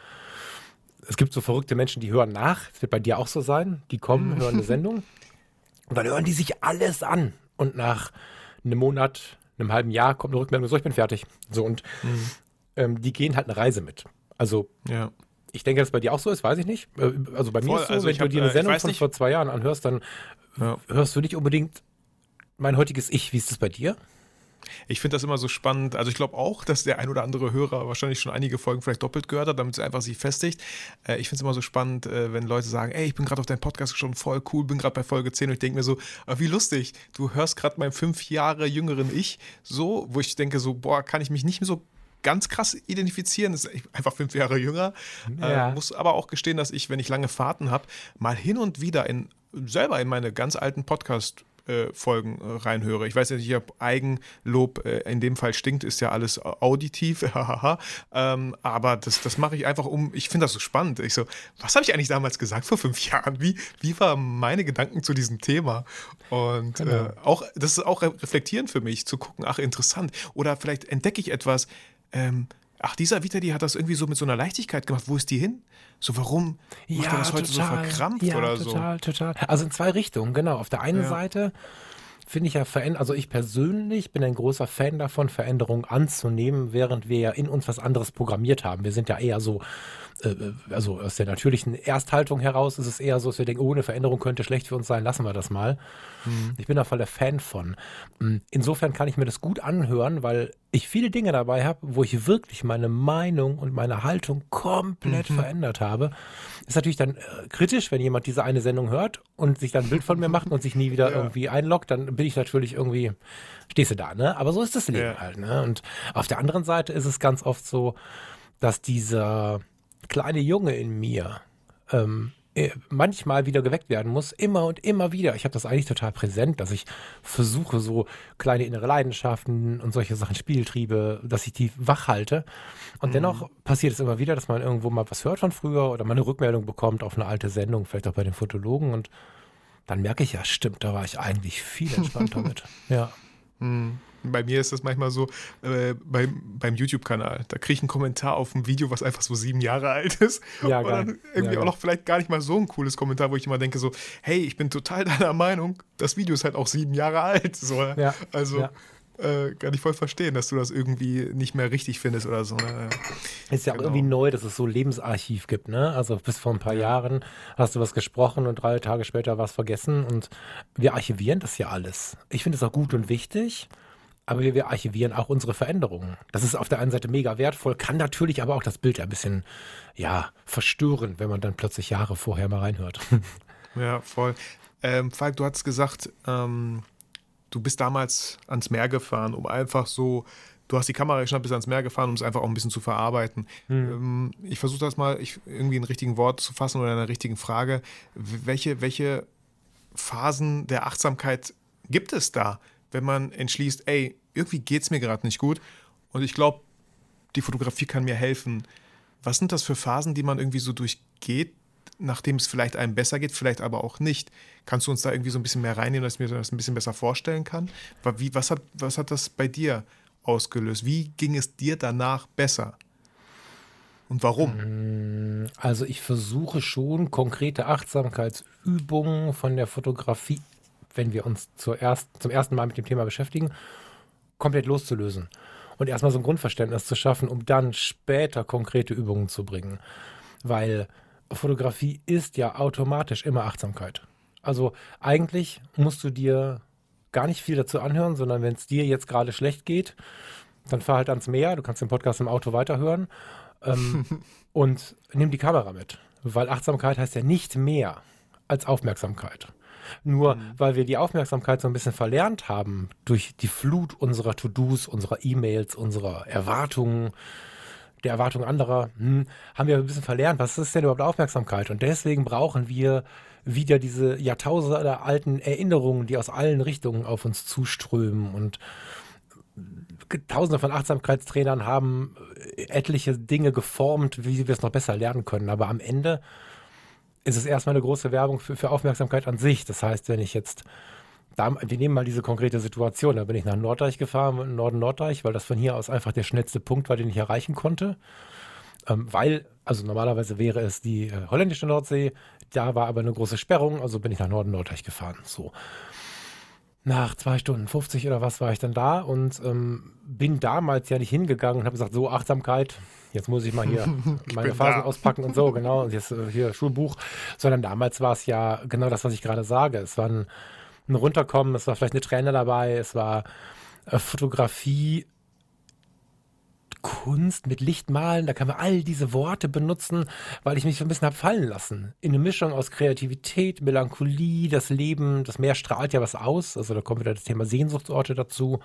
Es gibt so verrückte Menschen, die hören nach. Es wird bei dir auch so sein. Die kommen, mhm. hören eine Sendung und dann hören die sich alles an. Und nach einem Monat, einem halben Jahr kommt eine Rückmeldung, so, ich bin fertig. So, und mhm. ähm, die gehen halt eine Reise mit. Also, ja. ich denke, dass es bei dir auch so ist, weiß ich nicht. Äh, also bei Voll, mir ist so, also wenn du hab, dir eine äh, Sendung von nicht. vor zwei Jahren anhörst, dann ja. hörst du nicht unbedingt mein heutiges Ich. Wie ist es bei dir?
Ich finde das immer so spannend. Also ich glaube auch, dass der ein oder andere Hörer wahrscheinlich schon einige Folgen vielleicht doppelt gehört hat, damit es einfach sich festigt. Äh, ich finde es immer so spannend, äh, wenn Leute sagen, ey, ich bin gerade auf deinem Podcast schon voll cool, bin gerade bei Folge 10 und ich denke mir so, ah, wie lustig, du hörst gerade meinem fünf Jahre jüngeren Ich so, wo ich denke so, boah, kann ich mich nicht mehr so ganz krass identifizieren, ist einfach fünf Jahre jünger. Ja. Äh, muss aber auch gestehen, dass ich, wenn ich lange Fahrten habe, mal hin und wieder in selber in meine ganz alten Podcast Folgen äh, reinhöre. Ich weiß ja nicht, ob Eigenlob äh, in dem Fall stinkt, ist ja alles auditiv, ähm, aber das, das mache ich einfach um, ich finde das so spannend. Ich so, was habe ich eigentlich damals gesagt vor fünf Jahren? Wie, wie waren meine Gedanken zu diesem Thema? Und genau. äh, auch, das ist auch reflektierend für mich, zu gucken, ach, interessant. Oder vielleicht entdecke ich etwas, ähm, ach, dieser Vita, die hat das irgendwie so mit so einer Leichtigkeit gemacht. Wo ist die hin? So, warum
macht ja, er das heute total. so verkrampft ja, oder total, so? Total, total. Also in zwei Richtungen, genau. Auf der einen ja. Seite finde ich ja Veränderung, also ich persönlich bin ein großer Fan davon, Veränderungen anzunehmen, während wir ja in uns was anderes programmiert haben. Wir sind ja eher so äh, also aus der natürlichen Ersthaltung heraus ist es eher so, dass wir denken, oh, eine Veränderung könnte schlecht für uns sein, lassen wir das mal. Mhm. Ich bin da voll der Fan von. Hm, insofern kann ich mir das gut anhören, weil ich viele Dinge dabei habe, wo ich wirklich meine Meinung und meine Haltung komplett mhm. verändert habe. Ist natürlich dann äh, kritisch, wenn jemand diese eine Sendung hört und sich dann ein Bild von mir macht und sich nie wieder ja. irgendwie einloggt, dann bin ich natürlich irgendwie, stehst du da, ne? Aber so ist das Leben ja. halt, ne? Und auf der anderen Seite ist es ganz oft so, dass dieser kleine Junge in mir ähm, äh, manchmal wieder geweckt werden muss, immer und immer wieder. Ich habe das eigentlich total präsent, dass ich versuche, so kleine innere Leidenschaften und solche Sachen, Spieltriebe, dass ich die wach halte. Und mhm. dennoch passiert es immer wieder, dass man irgendwo mal was hört von früher oder mal eine Rückmeldung bekommt auf eine alte Sendung, vielleicht auch bei den Fotologen. Und dann merke ich ja, stimmt, da war ich eigentlich viel entspannter mit. Ja.
Mhm. Bei mir ist das manchmal so äh, beim, beim YouTube-Kanal. Da kriege ich einen Kommentar auf ein Video, was einfach so sieben Jahre alt ist. Ja, und geil. dann irgendwie ja, auch noch vielleicht gar nicht mal so ein cooles Kommentar, wo ich immer denke so, hey, ich bin total deiner Meinung, das Video ist halt auch sieben Jahre alt. So, ja, also ja. Äh, kann ich voll verstehen, dass du das irgendwie nicht mehr richtig findest oder so. Ne?
Ist ja genau. auch irgendwie neu, dass es so Lebensarchiv gibt, ne? Also bis vor ein paar Jahren hast du was gesprochen und drei Tage später war es vergessen und wir archivieren das ja alles. Ich finde es auch gut und wichtig aber wir, wir archivieren auch unsere Veränderungen. Das ist auf der einen Seite mega wertvoll, kann natürlich aber auch das Bild ein bisschen, ja, verstören, wenn man dann plötzlich Jahre vorher mal reinhört.
Ja, voll. Ähm, Falk, du hast gesagt, ähm, du bist damals ans Meer gefahren, um einfach so, du hast die Kamera geschnappt, bist ans Meer gefahren, um es einfach auch ein bisschen zu verarbeiten. Hm. Ähm, ich versuche das mal ich, irgendwie in richtigen Wort zu fassen oder in einer richtigen Frage. Welche, welche Phasen der Achtsamkeit gibt es da, wenn man entschließt, ey, irgendwie geht es mir gerade nicht gut und ich glaube, die Fotografie kann mir helfen. Was sind das für Phasen, die man irgendwie so durchgeht, nachdem es vielleicht einem besser geht, vielleicht aber auch nicht? Kannst du uns da irgendwie so ein bisschen mehr reinnehmen, dass ich mir das ein bisschen besser vorstellen kann? Wie, was, hat, was hat das bei dir ausgelöst? Wie ging es dir danach besser? Und warum?
Mm, also ich versuche schon konkrete Achtsamkeitsübungen von der Fotografie, wenn wir uns zuerst, zum ersten Mal mit dem Thema beschäftigen, komplett loszulösen und erstmal so ein Grundverständnis zu schaffen, um dann später konkrete Übungen zu bringen. Weil Fotografie ist ja automatisch immer Achtsamkeit. Also eigentlich musst du dir gar nicht viel dazu anhören, sondern wenn es dir jetzt gerade schlecht geht, dann fahr halt ans Meer, du kannst den Podcast im Auto weiterhören ähm, und nimm die Kamera mit. Weil Achtsamkeit heißt ja nicht mehr als Aufmerksamkeit. Nur mhm. weil wir die Aufmerksamkeit so ein bisschen verlernt haben durch die Flut unserer To-Dos, unserer E-Mails, unserer Erwartungen, der Erwartungen anderer, hm, haben wir ein bisschen verlernt, was ist denn überhaupt Aufmerksamkeit? Und deswegen brauchen wir wieder diese Jahrtausende alten Erinnerungen, die aus allen Richtungen auf uns zuströmen und Tausende von Achtsamkeitstrainern haben etliche Dinge geformt, wie wir es noch besser lernen können. Aber am Ende ist es erstmal eine große Werbung für, für Aufmerksamkeit an sich. Das heißt, wenn ich jetzt, da, wir nehmen mal diese konkrete Situation, da bin ich nach Norddeich gefahren, Norden Norddeich, weil das von hier aus einfach der schnellste Punkt war, den ich erreichen konnte. Ähm, weil, also normalerweise wäre es die äh, holländische Nordsee, da war aber eine große Sperrung, also bin ich nach Norden Norddeich gefahren. So. Nach zwei Stunden 50 oder was war ich dann da und ähm, bin damals ja nicht hingegangen und habe gesagt, so Achtsamkeit, jetzt muss ich mal hier meine Phasen auspacken und so, genau, und jetzt äh, hier Schulbuch, sondern damals war es ja genau das, was ich gerade sage. Es war ein, ein Runterkommen, es war vielleicht eine Träne dabei, es war äh, Fotografie, Kunst mit Lichtmalen, da kann man all diese Worte benutzen, weil ich mich so ein bisschen habe fallen lassen. In eine Mischung aus Kreativität, Melancholie, das Leben, das Meer strahlt ja was aus, also da kommt wieder das Thema Sehnsuchtsorte dazu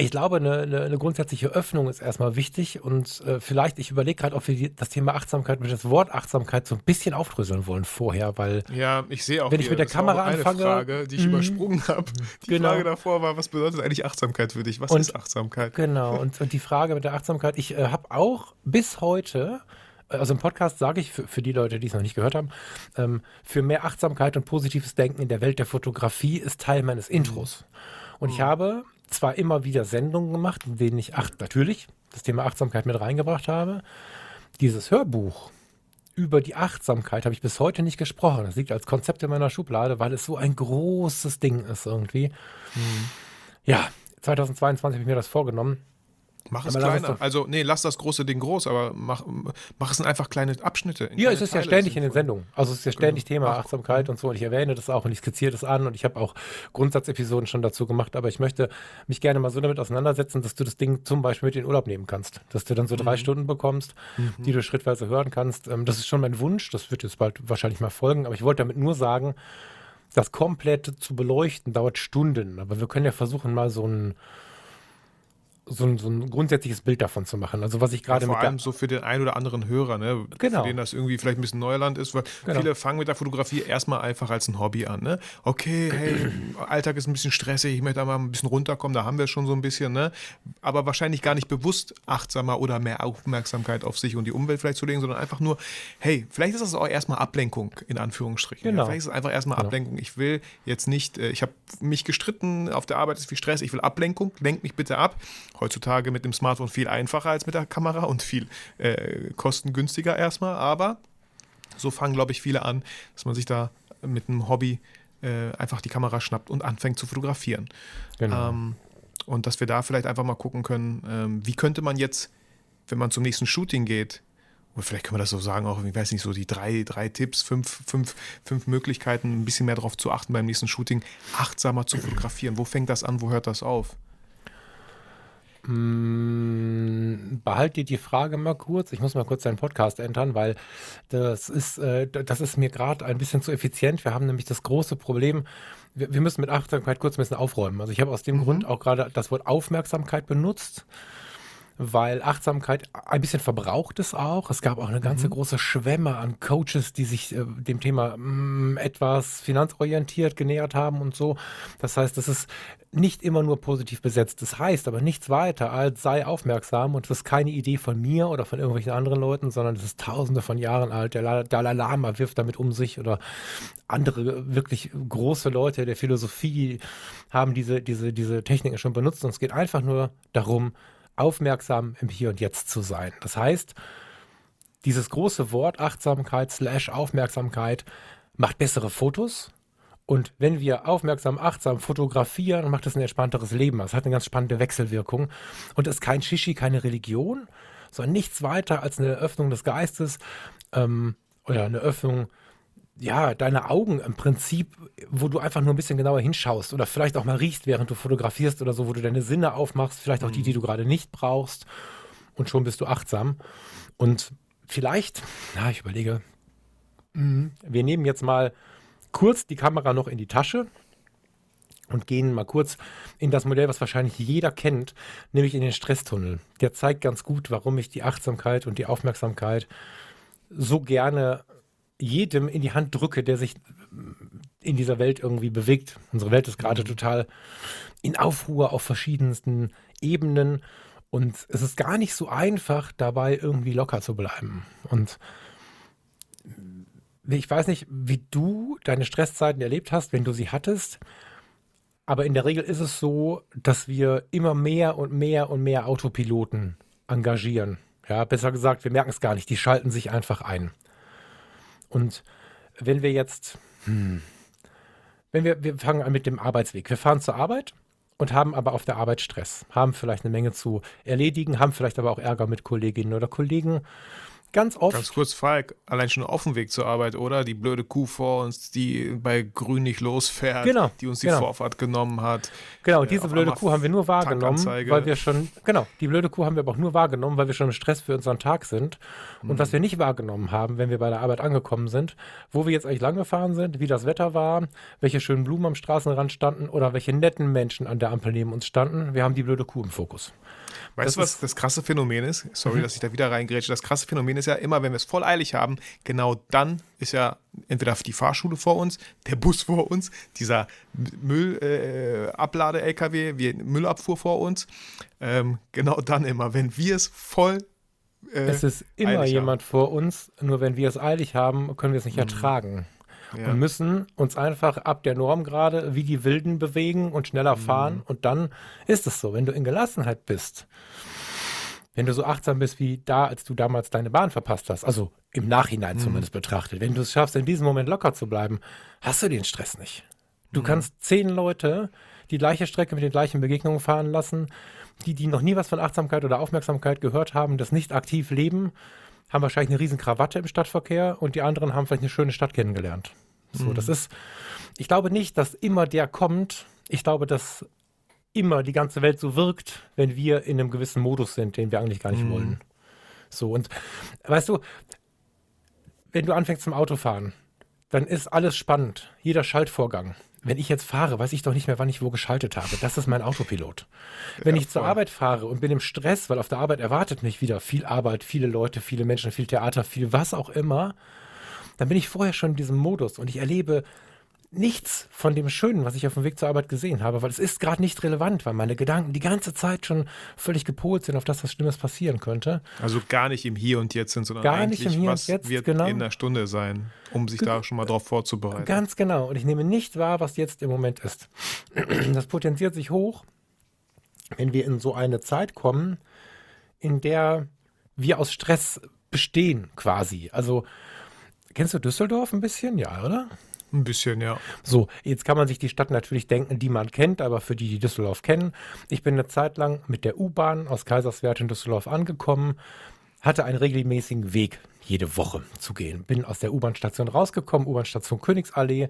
Ich glaube, eine, eine, eine grundsätzliche Öffnung ist erstmal wichtig und äh, vielleicht, ich überlege gerade, ob wir die, das Thema Achtsamkeit mit das Wort Achtsamkeit so ein bisschen aufdröseln wollen vorher, weil.
Ja, ich sehe auch,
wenn ich mit der Kamera
eine
anfange.
Frage, die ich
Mhm.
übersprungen habe. Die
Genau.
Frage davor war, was bedeutet eigentlich Achtsamkeit für dich? Was
Und-
ist Achtsamkeit?
Genau, und, und die Frage mit der Achtsamkeit, ich äh, habe auch bis heute, äh, also im Podcast sage ich für, für die Leute, die es noch nicht gehört haben, ähm, für mehr Achtsamkeit und positives Denken in der Welt der Fotografie ist Teil meines Intros. Und ich habe zwar immer wieder Sendungen gemacht, in denen ich acht, natürlich das Thema Achtsamkeit mit reingebracht habe. Dieses Hörbuch über die Achtsamkeit habe ich bis heute nicht gesprochen. Das liegt als Konzept in meiner Schublade, weil es so ein großes Ding ist irgendwie. Ja, 2022 habe ich mir das vorgenommen.
Mach es
Aber es
kleiner. Also, nee, lass das große Ding groß, aber mach, mach es in einfach kleine Abschnitte. in
Ja, es ist ja
Teile,
ständig in den. Sendungen. Also es ist ja ständig Thema
Ach,
Achtsamkeit und so. Und ich erwähne das auch und ich skizziere das an und ich habe auch Grundsatzepisoden schon dazu gemacht. Aber ich möchte mich gerne mal so damit auseinandersetzen, dass du das Ding zum Beispiel mit in den Urlaub nehmen kannst. Dass du dann so drei Stunden bekommst, die du schrittweise hören kannst. Ähm, Das ist schon mein Wunsch. Das wird jetzt bald wahrscheinlich mal folgen. Aber ich wollte damit nur sagen, das komplett zu beleuchten dauert Stunden. Aber wir können ja versuchen, mal so ein so ein, so ein grundsätzliches Bild davon zu machen. Also was ich gerade
Vor
mit der
allem so für den einen oder anderen Hörer, ne?
Genau.
Für den das irgendwie vielleicht ein bisschen Neuland ist, weil
Genau.
viele fangen mit der Fotografie erstmal einfach als ein Hobby an, ne? Okay, hey, Alltag ist ein bisschen stressig, ich möchte da mal ein bisschen runterkommen, da haben wir schon so ein bisschen, ne? Aber wahrscheinlich gar nicht bewusst achtsamer oder mehr Aufmerksamkeit auf sich und die Umwelt vielleicht zu legen, sondern einfach nur, hey, vielleicht ist das auch erstmal Ablenkung, in Anführungsstrichen.
Genau.
Ja, vielleicht ist es einfach erstmal
Genau.
Ablenkung. Ich will jetzt nicht, äh, ich habe mich gestritten, auf der Arbeit ist viel Stress, ich will Ablenkung, lenk mich bitte ab. Heutzutage mit dem Smartphone viel einfacher als mit der Kamera und viel äh, kostengünstiger erstmal, aber so fangen, glaube ich, viele an, dass man sich da mit einem Hobby äh, einfach die Kamera schnappt und anfängt zu fotografieren.
Genau.
Ähm, und dass wir da vielleicht einfach mal gucken können, ähm, wie könnte man jetzt, wenn man zum nächsten Shooting geht, oder vielleicht können wir das so sagen, auch, ich weiß nicht, so die drei, drei Tipps, fünf, fünf, fünf Möglichkeiten, ein bisschen mehr darauf zu achten beim nächsten Shooting, achtsamer zu fotografieren. Wo fängt das an, wo hört das auf?
Mm, Behalt dir die Frage mal kurz. Ich muss mal kurz deinen Podcast entern, weil das ist, äh, das ist mir gerade ein bisschen zu effizient. Wir haben nämlich das große Problem, wir, wir müssen mit Achtsamkeit kurz ein bisschen aufräumen. Also ich habe aus dem Grund auch gerade das Wort Aufmerksamkeit benutzt, weil Achtsamkeit ein bisschen verbraucht ist auch. Es gab auch eine ganze große Schwemme an Coaches, die sich äh, dem Thema mm, etwas finanzorientiert genähert haben und so. Das heißt, das ist nicht immer nur positiv besetzt. Das heißt aber nichts weiter als sei aufmerksam und das ist keine Idee von mir oder von irgendwelchen anderen Leuten, sondern das ist tausende von Jahren alt. Der La- Dalai Lama wirft damit um sich oder andere wirklich große Leute der Philosophie haben diese, diese, diese Techniken schon benutzt und es geht einfach nur darum, aufmerksam im Hier und Jetzt zu sein. Das heißt, dieses große Wort Achtsamkeit slash Aufmerksamkeit macht bessere Fotos. Und wenn wir aufmerksam, achtsam fotografieren, macht es ein entspannteres Leben. Das hat eine ganz spannende Wechselwirkung. Und ist kein Shishi, keine Religion, sondern nichts weiter als eine Öffnung des Geistes ähm, oder eine Öffnung ja, deine Augen im Prinzip, wo du einfach nur ein bisschen genauer hinschaust oder vielleicht auch mal riechst, während du fotografierst oder so, wo du deine Sinne aufmachst, vielleicht auch die, die du gerade nicht brauchst und schon bist du achtsam. Und vielleicht, ja, ich überlege, mhm, wir nehmen jetzt mal kurz die Kamera noch in die Tasche und gehen mal kurz in das Modell, was wahrscheinlich jeder kennt, nämlich in den Stresstunnel. Der zeigt ganz gut, warum ich die Achtsamkeit und die Aufmerksamkeit so gerne jedem in die Hand drücke, der sich in dieser Welt irgendwie bewegt. Unsere Welt ist gerade total in Aufruhr auf verschiedensten Ebenen und es ist gar nicht so einfach, dabei irgendwie locker zu bleiben. Und ich weiß nicht, wie du deine Stresszeiten erlebt hast, wenn du sie hattest. Aber in der Regel ist es so, dass wir immer mehr und mehr und mehr Autopiloten engagieren. Ja, besser gesagt, wir merken es gar nicht. Die schalten sich einfach ein. Und wenn wir jetzt, hm, wenn wir, wir fangen an mit dem Arbeitsweg. Wir fahren zur Arbeit und haben aber auf der Arbeit Stress, haben vielleicht eine Menge zu erledigen, haben vielleicht aber auch Ärger mit Kolleginnen oder Kollegen, Ganz oft.
Ganz kurz, Falk, allein schon auf dem Weg zur Arbeit, oder? Die blöde Kuh vor uns, die bei Grün nicht losfährt,
Genau,
die uns die
genau.
Vorfahrt genommen hat.
Genau,
Äh,
diese
auf
blöde Kuh haben wir nur wahrgenommen, weil wir schon, genau, die blöde Kuh haben wir aber auch nur wahrgenommen, weil wir schon im Stress für unseren Tag sind. Und
Mhm.
was wir nicht wahrgenommen haben, wenn wir bei der Arbeit angekommen sind, wo wir jetzt eigentlich lang gefahren sind, wie das Wetter war, welche schönen Blumen am Straßenrand standen oder welche netten Menschen an der Ampel neben uns standen, wir haben die blöde Kuh im Fokus.
Weißt
Das
du, was das krasse Phänomen ist?
Mhm.
Sorry, dass ich da wieder reingrätsche. Das krasse Phänomen ist ja immer, wenn wir es voll eilig haben, genau dann ist ja entweder die Fahrschule vor uns, der Bus vor uns, dieser Müllablade-LKW, äh, Müllabfuhr vor uns. Ähm, genau dann immer, wenn wir es voll. Äh,
Es ist immer jemand vor uns, nur wenn wir es eilig haben, können wir es nicht ertragen.
Ja.
und müssen uns einfach ab der Norm gerade wie die Wilden bewegen und schneller
Mhm.
fahren. Und dann ist es so, wenn du in Gelassenheit bist, wenn du so achtsam bist wie da, als du damals deine Bahn verpasst hast, also im Nachhinein
Mhm.
zumindest betrachtet, wenn du es schaffst, in diesem Moment locker zu bleiben, hast du den Stress nicht.
Mhm.
Du kannst zehn Leute die gleiche Strecke mit den gleichen Begegnungen fahren lassen, die, die noch nie was von Achtsamkeit oder Aufmerksamkeit gehört haben, das nicht aktiv leben, haben wahrscheinlich eine riesen Krawatte im Stadtverkehr und die anderen haben vielleicht eine schöne Stadt kennengelernt. So, das ist, ich glaube nicht, dass immer der kommt. Ich glaube, dass immer die ganze Welt so wirkt, wenn wir in einem gewissen Modus sind, den wir eigentlich gar nicht wollen. So, und weißt du, wenn du anfängst zum Autofahren, dann ist alles spannend. Jeder Schaltvorgang. Wenn ich jetzt fahre, weiß ich doch nicht mehr, wann ich wo geschaltet habe. Das ist mein Autopilot. Wenn ich zur. Arbeit fahre und bin im Stress, weil auf der Arbeit erwartet mich wieder viel Arbeit, viele Leute, viele Menschen, viel Theater, viel was auch immer, dann bin ich vorher schon in diesem Modus und ich erlebe nichts von dem Schönen, was ich auf dem Weg zur Arbeit gesehen habe, weil es ist gerade nicht relevant, weil meine Gedanken die ganze Zeit schon völlig gepolt sind auf das, was Schlimmes passieren könnte.
Also gar nicht im Hier und Jetzt sind, sondern
Gar nicht
eigentlich,
im Hier und
was
Jetzt,
wird
genau.
in der Stunde sein, um sich da schon mal drauf vorzubereiten.
Ganz genau. Und ich nehme nicht wahr, was jetzt im Moment ist. Das potenziert sich hoch, wenn wir in so eine Zeit kommen, in der wir aus Stress bestehen quasi. Also, kennst du Düsseldorf ein bisschen? Ja, oder?
Ein bisschen, ja.
So, jetzt kann man sich die Stadt natürlich denken, die man kennt, aber für die, die Düsseldorf kennen. Ich bin eine Zeit lang mit der U-Bahn aus Kaiserswerth in Düsseldorf angekommen, hatte einen regelmäßigen Weg jede Woche zu gehen. Bin aus der U-Bahn-Station rausgekommen, U-Bahn-Station Königsallee.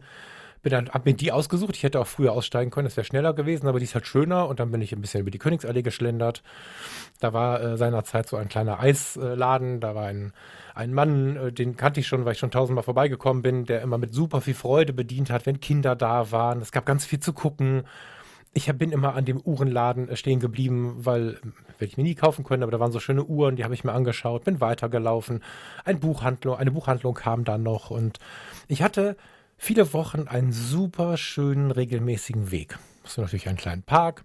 Bin dann, hab mir die ausgesucht. Ich hätte auch früher aussteigen können, es wäre schneller gewesen, aber die ist halt schöner. Und dann bin ich ein bisschen über die Königsallee geschlendert. Da war äh, seinerzeit so ein kleiner Eisladen. Da war ein, ein Mann, äh, den kannte ich schon, weil ich schon tausendmal vorbeigekommen bin, der immer mit super viel Freude bedient hat, wenn Kinder da waren. Es gab ganz viel zu gucken. Ich bin immer an dem Uhrenladen äh, stehen geblieben, weil äh, werde ich mir nie kaufen können, aber da waren so schöne Uhren, die habe ich mir angeschaut, bin weitergelaufen. Ein Buchhandlung, eine Buchhandlung kam dann noch und ich hatte viele Wochen einen super schönen regelmäßigen Weg. So natürlich einen kleinen Park.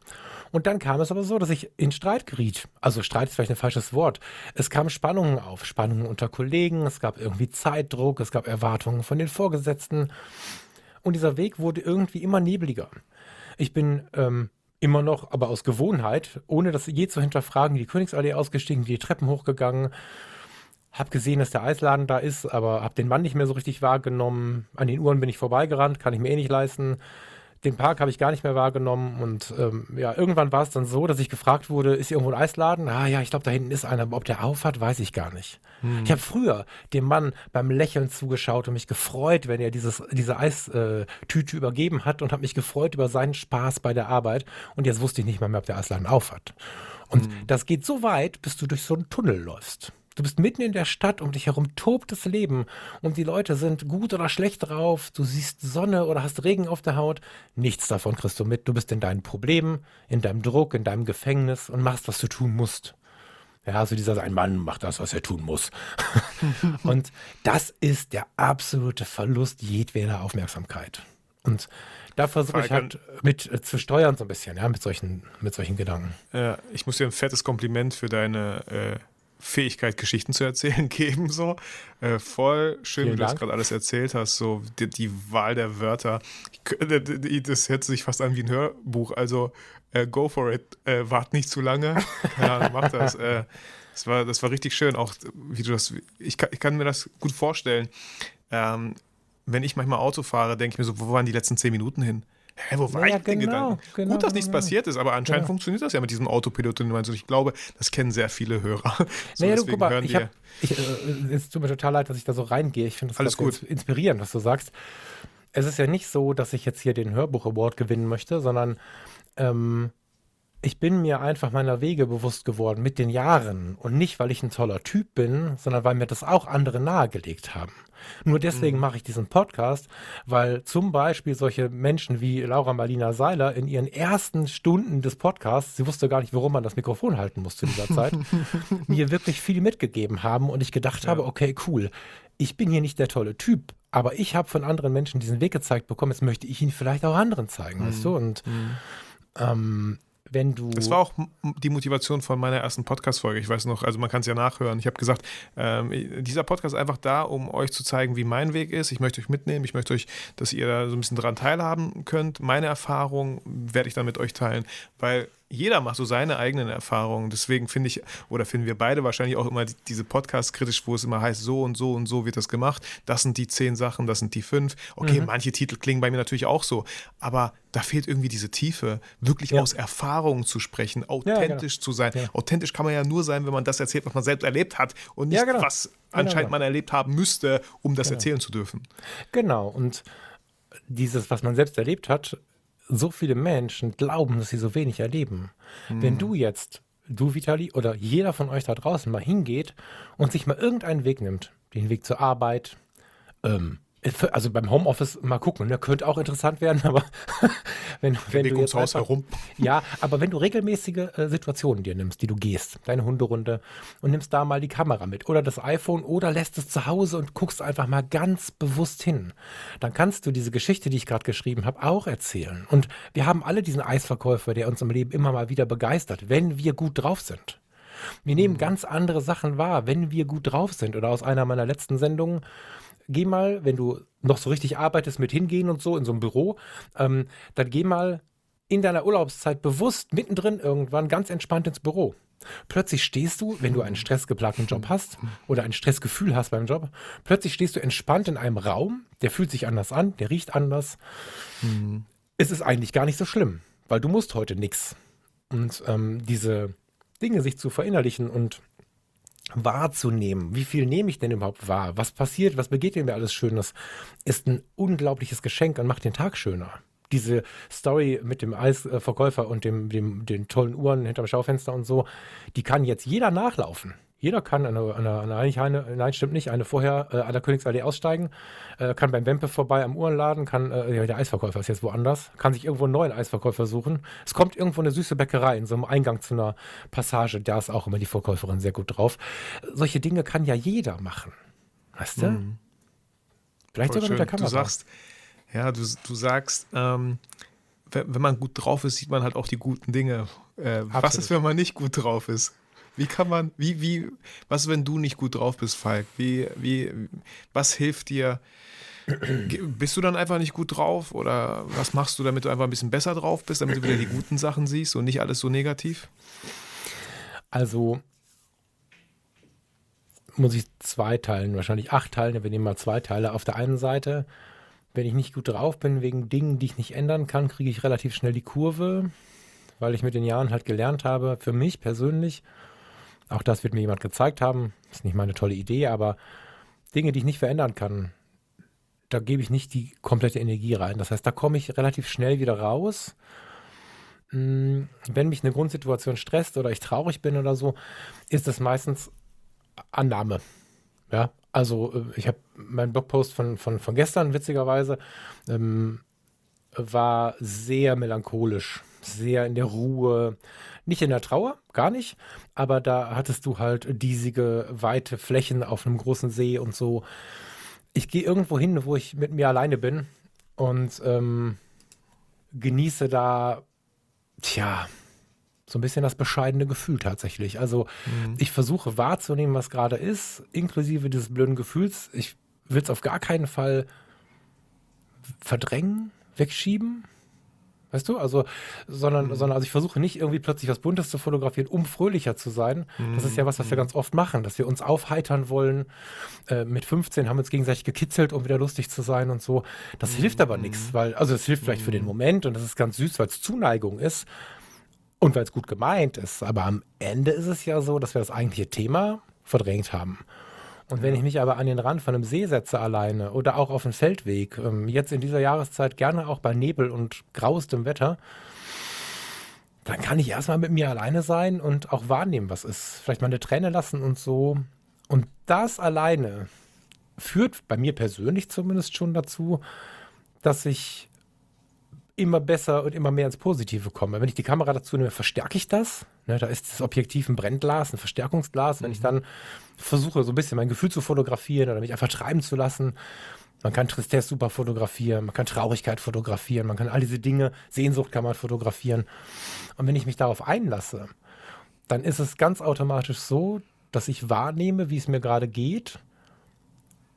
Und dann kam es aber so, dass ich in Streit geriet. Also Streit ist vielleicht ein falsches Wort. Es kamen Spannungen auf, Spannungen unter Kollegen, es gab irgendwie Zeitdruck, es gab Erwartungen von den Vorgesetzten. Und dieser Weg wurde irgendwie immer nebliger. Ich bin ähm, immer noch, aber aus Gewohnheit, ohne das je zu hinterfragen, die Königsallee ausgestiegen, die Treppen hochgegangen, hab gesehen, dass der Eisladen da ist, aber hab den Mann nicht mehr so richtig wahrgenommen. An den Uhren bin ich vorbeigerannt, kann ich mir eh nicht leisten. Den Park habe ich gar nicht mehr wahrgenommen und ähm, ja, irgendwann war es dann so, dass ich gefragt wurde, ist hier irgendwo ein Eisladen? Ah ja, ich glaube, da hinten ist einer, aber ob der auf hat, weiß ich gar nicht. Ich habe früher dem Mann beim Lächeln zugeschaut und mich gefreut, wenn er dieses, diese Eistüte übergeben hat und habe mich gefreut über seinen Spaß bei der Arbeit und jetzt wusste ich nicht mal mehr, ob der Eisladen auf hat. Und das geht so weit, bis du durch so einen Tunnel läufst. Du bist mitten in der Stadt, um dich herum tobt das Leben und die Leute sind gut oder schlecht drauf. Du siehst Sonne oder hast Regen auf der Haut. Nichts davon kriegst du mit. Du bist in deinen Problemen, in deinem Druck, in deinem Gefängnis und machst, was du tun musst. Ja, also dieser ein Mann macht das, was er tun muss. und das ist der absolute Verlust jedweder Aufmerksamkeit. Und da versuche ich halt mit äh, zu steuern so ein bisschen, ja, mit solchen, mit solchen Gedanken.
Ja, ich muss dir ein fettes Kompliment für deine äh, Fähigkeit, Geschichten zu erzählen, geben. So. Äh, voll schön,
Vielen
wie du das
Dank.
gerade alles erzählt hast. So die, die Wahl der Wörter. Ich Das hört sich fast an wie ein Hörbuch. Also äh, go for it. Äh, wart nicht zu lange. Ja, mach das. Äh, das, war, das war richtig schön. Auch wie du das. Ich kann, ich kann mir das gut vorstellen. Ähm, wenn ich manchmal Auto fahre, denke ich mir so, wo waren die letzten zehn Minuten hin? Hä, wo war
Naja,
ich mit den
genau,
Gedanken?
genau,
Gut, dass nichts
genau.
passiert ist, aber anscheinend funktioniert das ja mit diesem Autopilot. Und ich glaube, das kennen sehr viele Hörer. So,
naja, du, guck mal,
hören
ich hab, ich, äh, es tut mir total leid, dass ich da so reingehe. Ich finde das
gut.
inspirierend, was du sagst. Es ist ja nicht so, dass ich jetzt hier den Hörbuch Award gewinnen möchte, sondern ähm, ich bin mir einfach meiner Wege bewusst geworden mit den Jahren und nicht, weil ich ein toller Typ bin, sondern weil mir das auch andere nahegelegt haben. Nur deswegen mache ich diesen Podcast, weil zum Beispiel solche Menschen wie Laura Marlina Seiler in ihren ersten Stunden des Podcasts, sie wusste gar nicht, warum man das Mikrofon halten muss zu dieser Zeit, mir wirklich viel mitgegeben haben und ich gedacht habe, okay, cool, ich bin hier nicht der tolle Typ, aber ich habe von anderen Menschen diesen Weg gezeigt bekommen, jetzt möchte ich ihn vielleicht auch anderen zeigen, weißt du? Und ähm, wenn du.
Das war auch die Motivation von meiner ersten Podcast-Folge. Ich weiß noch, also man kann es ja nachhören. Ich habe gesagt, ähm, dieser Podcast ist einfach da, um euch zu zeigen, wie mein Weg ist. Ich möchte euch mitnehmen. Ich möchte euch, dass ihr da so ein bisschen dran teilhaben könnt. Meine Erfahrungen werde ich dann mit euch teilen, weil jeder macht so seine eigenen Erfahrungen. Deswegen finde ich, oder finden wir beide wahrscheinlich auch immer die, diese Podcasts kritisch, wo es immer heißt, so und so und so wird das gemacht. Das sind die zehn Sachen, das sind die fünf. Okay, manche Titel klingen bei mir natürlich auch so, aber da fehlt irgendwie diese Tiefe, wirklich
Ja.
aus Erfahrungen zu sprechen,
genau.
authentisch zu sein.
Ja.
Authentisch kann man ja nur sein, wenn man das erzählt, was man selbst erlebt hat und nicht,
Ja, genau.
was
Genau,
anscheinend
genau.
man erlebt haben müsste, um das
Genau.
erzählen zu dürfen.
Genau, und dieses, was man selbst erlebt hat, so viele Menschen glauben, dass sie so wenig erleben. Wenn du jetzt, du Vitali oder jeder von euch da draußen mal hingeht und sich mal irgendeinen Weg nimmt, den Weg zur Arbeit, ähm, also beim Homeoffice mal gucken, der könnte auch interessant werden, aber wenn, wenn du jetzt einfach-
herum.
ja, aber wenn du regelmäßige äh, Situationen dir nimmst, die du gehst, deine Hunderunde und nimmst da mal die Kamera mit oder das iPhone oder lässt es zu Hause und guckst einfach mal ganz bewusst hin, dann kannst du diese Geschichte, die ich gerade geschrieben habe, auch erzählen. Und wir haben alle diesen Eisverkäufer, der uns im Leben immer mal wieder begeistert, wenn wir gut drauf sind. Wir nehmen ganz andere Sachen wahr, wenn wir gut drauf sind. Oder aus einer meiner letzten Sendungen, geh mal, wenn du noch so richtig arbeitest mit hingehen und so in so einem Büro, ähm, dann geh mal in deiner Urlaubszeit bewusst mittendrin irgendwann ganz entspannt ins Büro. Plötzlich stehst du, wenn du einen stressgeplagten Job hast oder ein Stressgefühl hast beim Job, plötzlich stehst du entspannt in einem Raum, der fühlt sich anders an, der riecht anders. Es ist eigentlich gar nicht so schlimm, weil du musst heute nichts. Und ähm, diese Dinge sich zu verinnerlichen und wahrzunehmen. Wie viel nehme ich denn überhaupt wahr? Was passiert? Was begegnet mir alles Schönes? Ist ein unglaubliches Geschenk und macht den Tag schöner. Diese Story mit dem Eisverkäufer und dem, dem, den tollen Uhren hinterm Schaufenster und so, die kann jetzt jeder nachlaufen. Jeder kann an einer, an einer, eine, nein, stimmt nicht, eine vorher äh, an der Königsallee aussteigen, äh, kann beim Wempe vorbei am Uhrenladen, kann, äh, ja, der Eisverkäufer ist jetzt woanders, kann sich irgendwo einen neuen Eisverkäufer suchen. Es kommt irgendwo eine süße Bäckerei in so einem Eingang zu einer Passage, da ist auch immer die Verkäuferin sehr gut drauf. Solche Dinge kann ja jeder machen. Weißt du? Vielleicht
Voll
sogar mit der
schön.
Kamera.
Du sagst, ja, du, du sagst, ähm, wenn, man gut drauf ist, sieht man halt auch die guten Dinge. Äh, was ist, wenn man nicht gut drauf ist? Wie kann man, wie, wie, was, wenn du nicht gut drauf bist, Falk? Wie, wie, was hilft dir? Bist du dann einfach nicht gut drauf oder was machst du, damit du einfach ein bisschen besser drauf bist, damit du wieder die guten Sachen siehst und nicht alles so negativ?
Also muss ich zwei teilen, wahrscheinlich acht teilen, wir nehmen mal zwei Teile. Auf der einen Seite, wenn ich nicht gut drauf bin, wegen Dingen, die ich nicht ändern kann, kriege ich relativ schnell die Kurve, weil ich mit den Jahren halt gelernt habe, für mich persönlich, auch das wird mir jemand gezeigt haben, ist nicht meine tolle Idee, aber Dinge, die ich nicht verändern kann, da gebe ich nicht die komplette Energie rein. Das heißt, da komme ich relativ schnell wieder raus. Mm, Wenn mich eine Grundsituation stresst oder ich traurig bin oder so, ist es meistens Annahme. Ja, also äh, ich habe meinen Blogpost von, von, von gestern, witzigerweise, ähm, war sehr melancholisch, sehr in der Ruhe, nicht in der Trauer, gar nicht, aber da hattest du halt diesige, weite Flächen auf einem großen See und so. Ich gehe irgendwo hin, wo ich mit mir alleine bin und ähm, genieße da, tja, so ein bisschen das bescheidene Gefühl tatsächlich. Also ich versuche wahrzunehmen, was gerade ist, inklusive dieses blöden Gefühls. Ich will es auf gar keinen Fall verdrängen, wegschieben. Weißt du? Also, sondern, mhm. sondern also ich versuche nicht irgendwie plötzlich was Buntes zu fotografieren, um fröhlicher zu sein. Mhm. Das ist ja was, was wir mhm. ganz oft machen, dass wir uns aufheitern wollen. Äh, mit 15 haben wir uns gegenseitig gekitzelt, um wieder lustig zu sein und so. Das mhm. hilft aber nichts, weil, also es hilft vielleicht für den mhm. Moment und das ist ganz süß, weil es Zuneigung ist und weil es gut gemeint ist. Aber am Ende ist es ja so, dass wir das eigentliche Thema verdrängt haben. Und wenn ich mich aber an den Rand von einem See setze alleine oder auch auf einem Feldweg, ähm, jetzt in dieser Jahreszeit gerne auch bei Nebel und graustem Wetter, dann kann ich erstmal mit mir alleine sein und auch wahrnehmen, was ist. Vielleicht mal eine Träne lassen und so. Und das alleine führt bei mir persönlich zumindest schon dazu, dass ich immer besser und immer mehr ins Positive komme. Wenn ich die Kamera dazu nehme, verstärke ich das. Ne, da ist das Objektiv ein Brennglas, ein Verstärkungsglas. Wenn mhm. ich dann versuche, so ein bisschen mein Gefühl zu fotografieren oder mich einfach treiben zu lassen, man kann Tristesse super fotografieren, man kann Traurigkeit fotografieren, man kann all diese Dinge, Sehnsucht kann man fotografieren. Und wenn ich mich darauf einlasse, dann ist es ganz automatisch so, dass ich wahrnehme, wie es mir gerade geht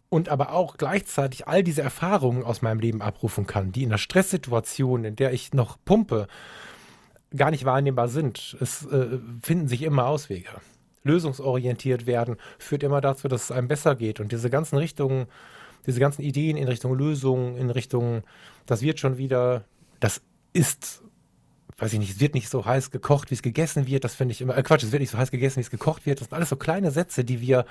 und aber auch gleichzeitig all diese Erfahrungen aus meinem Leben abrufen kann, die in einer Stresssituation, in der ich noch pumpe, gar nicht wahrnehmbar sind. Es äh, finden sich immer Auswege. Lösungsorientiert werden führt immer dazu, dass es einem besser geht. Und diese ganzen Richtungen, diese ganzen Ideen in Richtung Lösungen, in Richtung, das wird schon wieder, das ist weiß ich nicht, es wird nicht so heiß gekocht, wie es gegessen wird. Das finde ich immer, äh Quatsch, es wird nicht so heiß gegessen, wie es gekocht wird. Das sind alles so kleine Sätze, die wir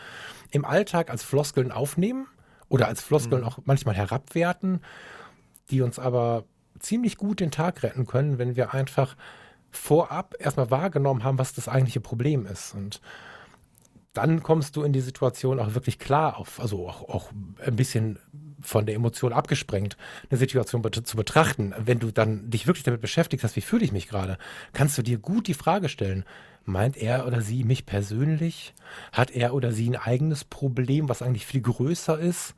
im Alltag als Floskeln aufnehmen oder als Floskeln mhm. auch manchmal herabwerten, die uns aber ziemlich gut den Tag retten können, wenn wir einfach vorab erstmal wahrgenommen haben, was das eigentliche Problem ist. Und dann kommst du in die Situation auch wirklich klar auf, also auch, auch ein bisschen von der Emotion abgesprengt, eine Situation zu betrachten. Wenn du dann dich wirklich damit beschäftigt hast, wie fühle ich mich gerade, kannst du dir gut die Frage stellen, meint er oder sie mich persönlich? Hat er oder sie ein eigenes Problem, was eigentlich viel größer ist?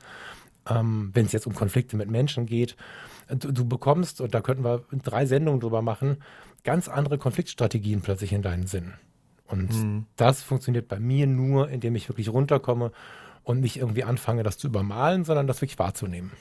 Ähm, Wenn es jetzt um Konflikte mit Menschen geht, du, du bekommst, und da könnten wir drei Sendungen drüber machen, ganz andere Konfliktstrategien plötzlich in deinen Sinn. Und mhm. das funktioniert bei mir nur, indem ich wirklich runterkomme und nicht irgendwie anfange, das zu übermalen, sondern das wirklich wahrzunehmen.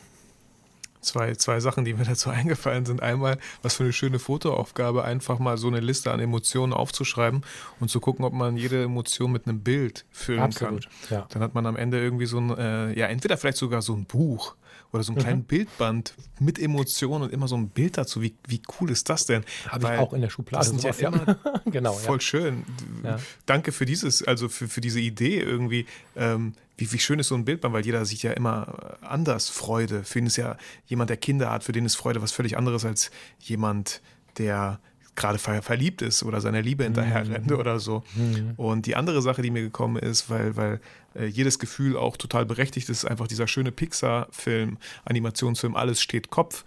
Zwei, zwei Sachen, die mir dazu eingefallen sind. Einmal, was für eine schöne Fotoaufgabe, einfach mal so eine Liste an Emotionen aufzuschreiben und zu gucken, ob man jede Emotion mit einem Bild füllen Absolut, kann. Ja. Dann hat man am Ende irgendwie so ein, äh, ja, entweder vielleicht sogar so ein Buch oder so einen kleinen mhm. Bildband mit Emotionen und immer so ein Bild dazu. Wie, wie cool ist das denn?
Habe ich auch in der Schublade.
Das sind ja immer genau, voll ja. schön. Ja. Danke für dieses, also für, für diese Idee irgendwie. Ähm, wie, wie schön ist so ein Bildband, weil jeder sieht ja immer anders Freude. Für ihn ist ja jemand, der Kinder hat, für den ist Freude was völlig anderes als jemand, der gerade ver verliebt ist oder seiner Liebe hinterher mhm. rennt oder so. Mhm. Und die andere Sache, die mir gekommen ist, weil, weil äh, jedes Gefühl auch total berechtigt ist, einfach dieser schöne Pixar-Film, Animationsfilm, alles steht Kopf.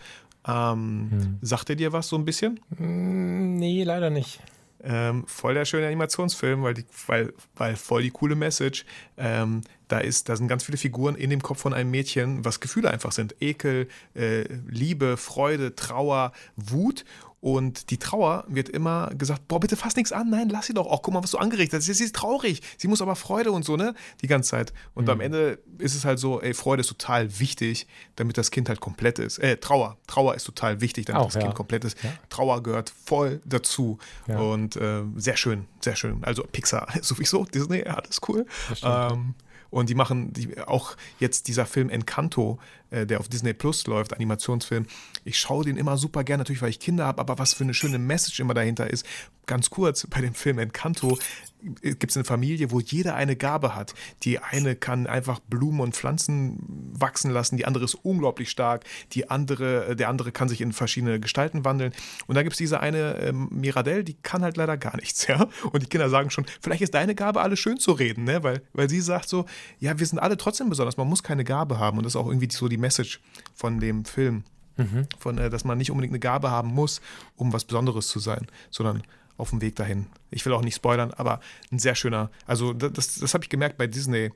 Ähm, mhm. Sagt er dir was so ein bisschen?
Mm, nee, leider nicht.
Ähm, voll der schöne Animationsfilm, weil, die, weil, weil voll die coole Message. Ähm, da, ist, da sind ganz viele Figuren in dem Kopf von einem Mädchen, was Gefühle einfach sind. Ekel, äh, Liebe, Freude, Trauer, Wut. Und die Trauer wird immer gesagt, boah, bitte fass nichts an, nein, lass sie doch. Auch guck mal, was du angerichtet hast. Sie ist traurig. Sie muss aber Freude und so, ne? Die ganze Zeit. Und mhm. am Ende ist es halt so, ey, Freude ist total wichtig, damit das Kind halt komplett ist. Äh, Trauer. Trauer ist total wichtig, damit Auch, das ja. Kind komplett ist. Ja. Trauer gehört voll dazu. Ja. Und äh, sehr schön, sehr schön. Also Pixar sowieso, Disney, alles cool. Ähm, und die machen die, auch jetzt dieser Film Encanto, äh, der auf Disney Plus läuft, Animationsfilm. Ich schaue den immer super gerne, natürlich, weil ich Kinder habe, aber was für eine schöne Message immer dahinter ist. Ganz kurz, bei dem Film Encanto gibt es eine Familie, wo jeder eine Gabe hat. Die eine kann einfach Blumen und Pflanzen wachsen lassen, die andere ist unglaublich stark, die andere, der andere kann sich in verschiedene Gestalten wandeln. Und da gibt es diese eine äh, Mirabelle, die kann halt leider gar nichts, ja. Und die Kinder sagen schon, vielleicht ist deine Gabe, alles schön zu reden, ne? Weil, weil sie sagt so, ja, wir sind alle trotzdem besonders, man muss keine Gabe haben. Und das ist auch irgendwie so die Message von dem Film. Mhm. Von, äh, dass man nicht unbedingt eine Gabe haben muss, um was Besonderes zu sein, sondern auf dem Weg dahin. Ich will auch nicht spoilern, aber ein sehr schöner, also das, das habe ich gemerkt bei Disney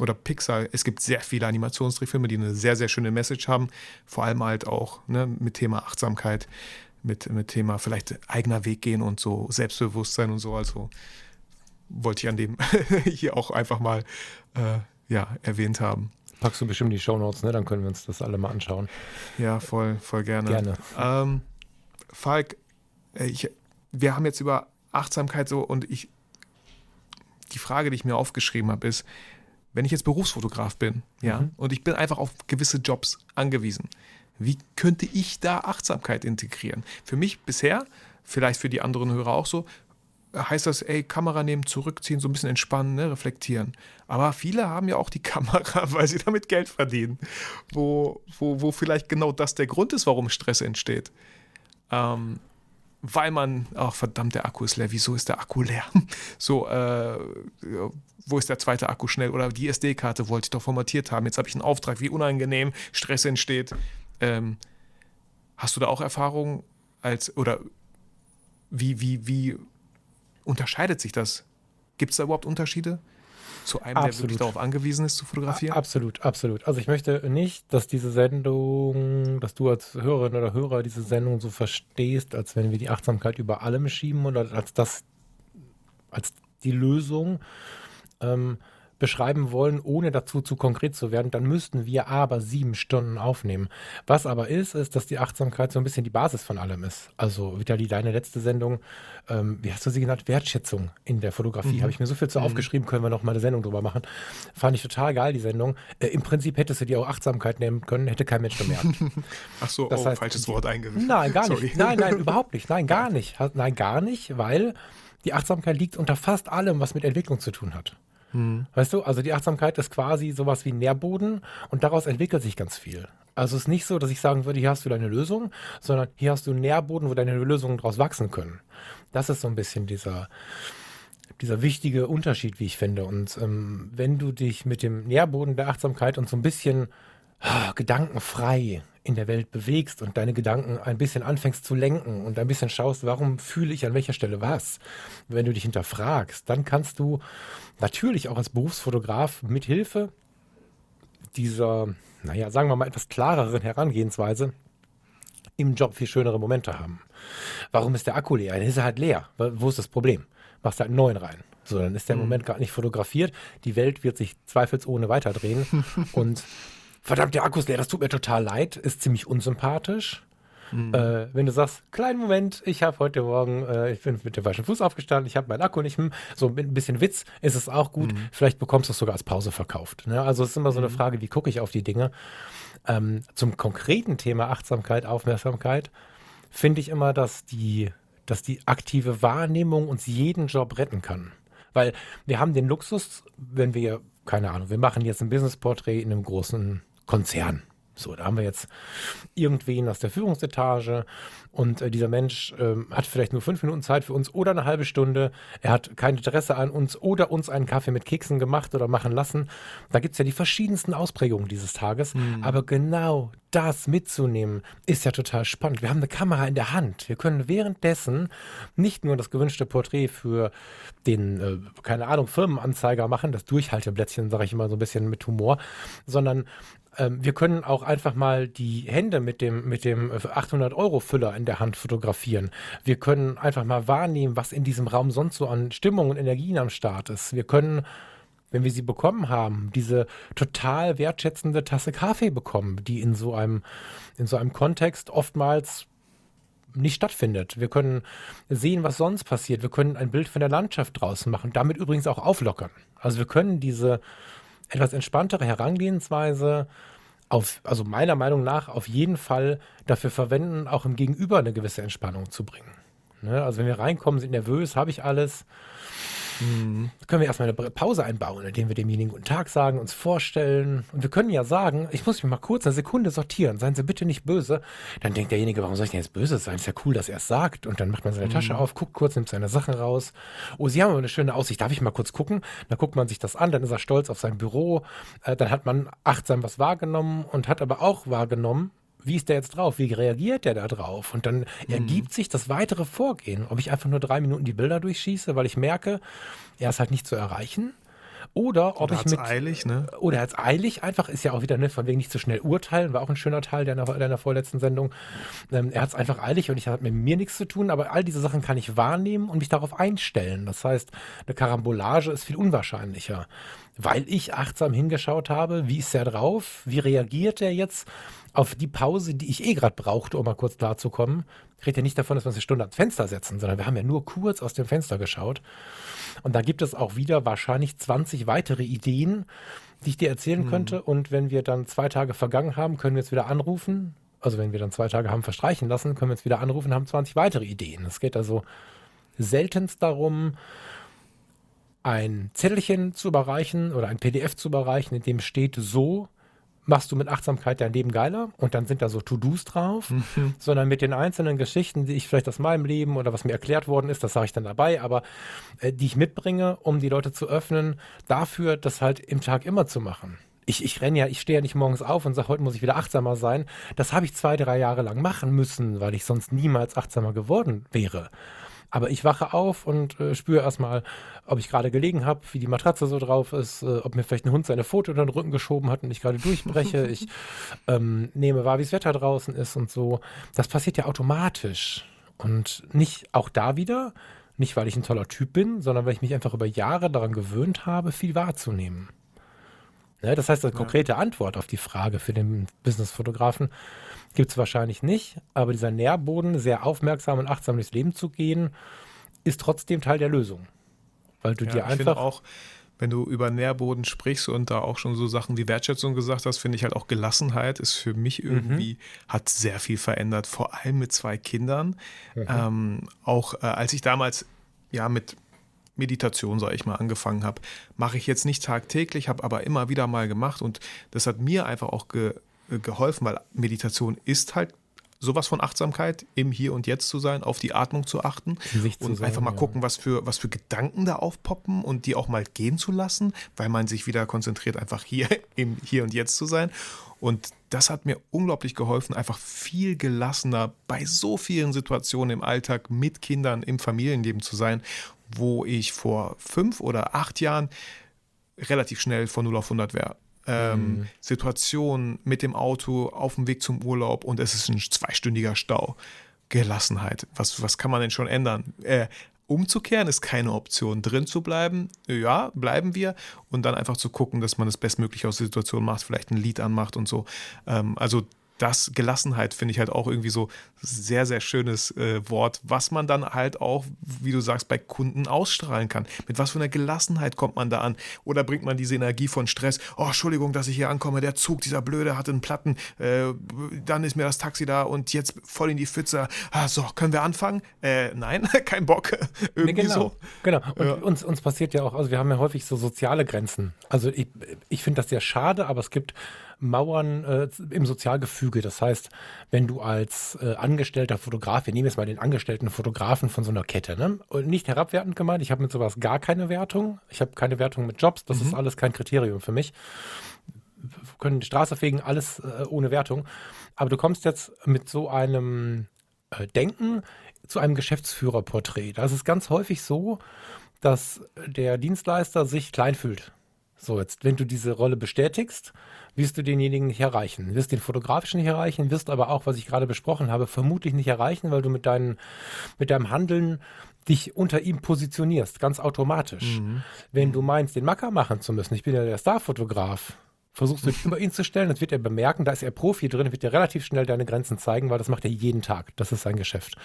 oder Pixar. Es gibt sehr viele Animationstrickfilme, die eine sehr, sehr schöne Message haben. Vor allem halt auch ne, mit Thema Achtsamkeit, mit, mit Thema vielleicht eigener Weg gehen und so Selbstbewusstsein und so. Also wollte ich an dem hier auch einfach mal äh, ja, erwähnt haben.
Packst du bestimmt die Shownotes, ne? Dann können wir uns das alle mal anschauen.
Ja, voll, voll gerne.
Gerne.
Ähm, Falk, äh, ich, wir haben jetzt über Achtsamkeit so und ich, die Frage, die ich mir aufgeschrieben habe, ist, wenn ich jetzt Berufsfotograf bin, ja, mhm. und ich bin einfach auf gewisse Jobs angewiesen, wie könnte ich da Achtsamkeit integrieren? Für mich bisher, vielleicht für die anderen Hörer auch so, heißt das, ey, Kamera nehmen, zurückziehen, so ein bisschen entspannen, ne, reflektieren. Aber viele haben ja auch die Kamera, weil sie damit Geld verdienen, wo, wo, wo vielleicht genau das der Grund ist, warum Stress entsteht. Ähm, weil man, ach verdammt, der Akku ist leer, wieso ist der Akku leer? So, äh, wo ist der zweite Akku schnell? Oder die SD-Karte wollte ich doch formatiert haben, jetzt habe ich einen Auftrag, wie unangenehm, Stress entsteht. Ähm, hast du da auch Erfahrungen als, oder wie, wie, wie unterscheidet sich das? Gibt es da überhaupt Unterschiede? Zu einem, absolut. der wirklich darauf angewiesen ist, zu fotografieren?
Absolut, absolut. Also ich möchte nicht, dass diese Sendung, dass du als Hörerin oder Hörer diese Sendung so verstehst, als wenn wir die Achtsamkeit über allem schieben oder als das, als die Lösung. Ähm, beschreiben wollen, ohne dazu zu konkret zu werden, dann müssten wir aber sieben Stunden aufnehmen. Was aber ist, ist, dass die Achtsamkeit so ein bisschen die Basis von allem ist. Also, Vitali, deine letzte Sendung, ähm, wie hast du sie genannt? Wertschätzung in der Fotografie. Mhm. Habe ich mir so viel zu mhm. aufgeschrieben, können wir noch mal eine Sendung drüber machen. Fand ich total geil, die Sendung. Äh, Im Prinzip hättest du die auch Achtsamkeit nehmen können, hätte kein Mensch gemerkt.
Ach so, das oh, heißt, falsches Wort eingefügt.
Nein, gar nicht. Sorry. Nein, nein, überhaupt nicht. Nein, gar nicht. Nein, gar nicht, weil die Achtsamkeit liegt unter fast allem, was mit Entwicklung zu tun hat. Mhm. Weißt du, also die Achtsamkeit ist quasi sowas wie Nährboden und daraus entwickelt sich ganz viel. Also es ist nicht so, dass ich sagen würde, hier hast du deine Lösung, sondern hier hast du einen Nährboden, wo deine Lösungen daraus wachsen können. Das ist so ein bisschen dieser, dieser wichtige Unterschied, wie ich finde. Und ähm, wenn du dich mit dem Nährboden der Achtsamkeit und so ein bisschen ah, gedankenfrei in der Welt bewegst und deine Gedanken ein bisschen anfängst zu lenken und ein bisschen schaust, warum fühle ich an welcher Stelle was, wenn du dich hinterfragst, dann kannst du natürlich auch als Berufsfotograf mit Hilfe dieser, naja, sagen wir mal etwas klareren Herangehensweise im Job viel schönere Momente haben. Warum ist der Akku leer? Dann ist er halt leer. Wo ist das Problem? Machst du halt einen neuen rein. So, dann ist der mhm. Moment gar nicht fotografiert. Die Welt wird sich zweifelsohne weiterdrehen. und verdammt, der Akku ist leer, das tut mir total leid, ist ziemlich unsympathisch. Mhm. Äh, wenn du sagst, kleinen Moment, ich habe heute Morgen, äh, ich bin mit dem falschen Fuß aufgestanden, ich habe meinen Akku nicht, hm, so mit ein bisschen Witz ist es auch gut. Mhm. Vielleicht bekommst du es sogar als Pause verkauft. Ne? Also es ist immer so eine mhm. Frage, wie gucke ich auf die Dinge. Ähm, zum konkreten Thema Achtsamkeit, Aufmerksamkeit finde ich immer, dass die, dass die aktive Wahrnehmung uns jeden Job retten kann. Weil wir haben den Luxus, wenn wir, keine Ahnung, wir machen jetzt ein Business-Porträt in einem großen Konzern. So, da haben wir jetzt irgendwen aus der Führungsetage und äh, dieser Mensch äh, hat vielleicht nur fünf Minuten Zeit für uns oder eine halbe Stunde. Er hat kein Interesse an uns oder uns einen Kaffee mit Keksen gemacht oder machen lassen. Da gibt es ja die verschiedensten Ausprägungen dieses Tages. Mhm. Aber genau das mitzunehmen, ist ja total spannend. Wir haben eine Kamera in der Hand. Wir können währenddessen nicht nur das gewünschte Porträt für den, äh, keine Ahnung, Firmenanzeiger machen, das Durchhalteblättchen, sage ich immer so ein bisschen mit Humor, sondern ähm, wir können auch einfach mal die Hände mit dem, mit dem 800-Euro-Füller in der Hand fotografieren. Wir können einfach mal wahrnehmen, was in diesem Raum sonst so an Stimmung und Energien am Start ist. Wir können wenn wir sie bekommen haben, diese total wertschätzende Tasse Kaffee bekommen, die in so einem, in so einem Kontext oftmals nicht stattfindet. Wir können sehen, was sonst passiert. Wir können ein Bild von der Landschaft draußen machen, damit übrigens auch auflockern. Also wir können diese etwas entspanntere Herangehensweise auf, also meiner Meinung nach auf jeden Fall dafür verwenden, auch im Gegenüber eine gewisse Entspannung zu bringen. Ne? Also wenn wir reinkommen, sind nervös, habe ich alles, Mhm. Können wir erstmal eine Pause einbauen, indem wir demjenigen guten Tag sagen, uns vorstellen. Und wir können ja sagen, ich muss mich mal kurz eine Sekunde sortieren, seien Sie bitte nicht böse. Dann denkt derjenige, warum soll ich denn jetzt böse sein? Ist ja cool, dass er es sagt. Und dann macht man seine mhm. Tasche auf, guckt kurz, nimmt seine Sachen raus. Oh, Sie haben aber eine schöne Aussicht. Darf ich mal kurz gucken? Dann guckt man sich das an, dann ist er stolz auf sein Büro. Äh, dann hat man achtsam was wahrgenommen und hat aber auch wahrgenommen, wie ist der jetzt drauf? Wie reagiert der da drauf? Und dann mhm. ergibt sich das weitere Vorgehen. Ob ich einfach nur drei Minuten die Bilder durchschieße, weil ich merke, er ist halt nicht zu erreichen. Oder ob oder ich mit.
eilig, ne?
Oder er hat eilig, einfach ist ja auch wieder, ne, von wegen nicht zu so schnell urteilen, war auch ein schöner Teil deiner, deiner vorletzten Sendung. Ähm, er hat es einfach eilig und ich habe mit mir nichts zu tun, aber all diese Sachen kann ich wahrnehmen und mich darauf einstellen. Das heißt, eine Karambolage ist viel unwahrscheinlicher, weil ich achtsam hingeschaut habe, wie ist er drauf, wie reagiert er jetzt auf die Pause, die ich eh gerade brauchte, um mal kurz klarzukommen, Ich rede ja nicht davon, dass wir uns eine Stunde ans Fenster setzen, sondern wir haben ja nur kurz aus dem Fenster geschaut. Und da gibt es auch wieder wahrscheinlich 20 weitere Ideen, die ich dir erzählen mhm. könnte. Und wenn wir dann zwei Tage vergangen haben, können wir jetzt wieder anrufen. Also wenn wir dann zwei Tage haben verstreichen lassen, können wir jetzt wieder anrufen und haben 20 weitere Ideen. Es geht also seltenst darum, ein Zettelchen zu überreichen oder ein PDF zu überreichen, in dem steht so, machst du mit Achtsamkeit dein Leben geiler und dann sind da so To-Dos drauf, mhm. sondern mit den einzelnen Geschichten, die ich vielleicht aus meinem Leben oder was mir erklärt worden ist, das sage ich dann dabei, aber äh, die ich mitbringe, um die Leute zu öffnen, dafür das halt im Tag immer zu machen. Ich, ich renne ja, ich stehe ja nicht morgens auf und sage, heute muss ich wieder achtsamer sein. Das habe ich zwei, drei Jahre lang machen müssen, weil ich sonst niemals achtsamer geworden wäre. Aber ich wache auf und äh, spüre erstmal, ob ich gerade gelegen habe, wie die Matratze so drauf ist, äh, ob mir vielleicht ein Hund seine Foto unter den Rücken geschoben hat und ich gerade durchbreche. ich ähm, nehme wahr, wie das Wetter draußen ist und so. Das passiert ja automatisch. Und nicht auch da wieder, nicht weil ich ein toller Typ bin, sondern weil ich mich einfach über Jahre daran gewöhnt habe, viel wahrzunehmen. Ne, das heißt, eine konkrete Antwort auf die Frage für den Businessfotografen Gibt es wahrscheinlich nicht, aber dieser Nährboden, sehr aufmerksam und achtsam durchs Leben zu gehen, ist trotzdem Teil der Lösung. Weil du
ja,
dir
einfach. auch, wenn du über Nährboden sprichst und da auch schon so Sachen wie Wertschätzung gesagt hast, finde ich halt auch Gelassenheit ist für mich mhm. irgendwie, mhm. hat sehr viel verändert, vor allem mit zwei Kindern. Mhm. Ähm, auch äh, als ich damals ja mit Meditation, sage ich mal, angefangen habe, mache ich jetzt nicht tagtäglich, habe aber immer wieder mal gemacht und das hat mir einfach auch ge geholfen, weil Meditation ist halt sowas von Achtsamkeit, im Hier und Jetzt zu sein, auf die Atmung zu achten und sein, einfach mal ja. gucken, was für, was für Gedanken da aufpoppen und die auch mal gehen zu lassen, weil man sich wieder konzentriert, einfach hier im Hier und Jetzt zu sein. Und das hat mir unglaublich geholfen, einfach viel gelassener bei so vielen Situationen im Alltag mit Kindern im Familienleben zu sein, wo ich vor fünf oder acht Jahren relativ schnell von 0 auf 100 wäre ähm, mhm. Situation mit dem Auto auf dem Weg zum Urlaub und es ist ein zweistündiger Stau. Gelassenheit. Was, was kann man denn schon ändern? Äh, umzukehren ist keine Option. Drin zu bleiben, ja, bleiben wir. Und dann einfach zu gucken, dass man das bestmöglich aus der Situation macht, vielleicht ein Lied anmacht und so. Ähm, also das Gelassenheit finde ich halt auch irgendwie so sehr, sehr schönes äh, Wort, was man dann halt auch, wie du sagst, bei Kunden ausstrahlen kann. Mit was für einer Gelassenheit kommt man da an? Oder bringt man diese Energie von Stress? Oh, Entschuldigung, dass ich hier ankomme, der Zug, dieser Blöde hatte einen Platten, äh, dann ist mir das Taxi da und jetzt voll in die Pfütze. Ah, so, können wir anfangen? Äh, nein, kein Bock. Irgendwie
nee, genau,
so.
Genau. Und ja. uns, uns passiert ja auch, also wir haben ja häufig so soziale Grenzen. Also ich, ich finde das sehr schade, aber es gibt Mauern äh, im Sozialgefüge. Das heißt, wenn du als äh, angestellter Fotograf, wir nehmen jetzt mal den angestellten Fotografen von so einer Kette, ne? Und nicht herabwertend gemeint, ich habe mit sowas gar keine Wertung. Ich habe keine Wertung mit Jobs, das mhm. ist alles kein Kriterium für mich. Wir können die Straße fegen, alles äh, ohne Wertung. Aber du kommst jetzt mit so einem äh, Denken zu einem Geschäftsführerporträt. Da ist es ganz häufig so, dass der Dienstleister sich klein fühlt. So, jetzt, wenn du diese Rolle bestätigst, wirst du denjenigen nicht erreichen. Wirst den fotografischen nicht erreichen, wirst aber auch, was ich gerade besprochen habe, vermutlich nicht erreichen, weil du mit, deinen, mit deinem Handeln dich unter ihm positionierst, ganz automatisch. Mhm. Wenn du meinst, den Macker machen zu müssen, ich bin ja der Starfotograf, versuchst du dich über ihn zu stellen, das wird er bemerken, da ist er Profi drin, wird er relativ schnell deine Grenzen zeigen, weil das macht er jeden Tag. Das ist sein Geschäft.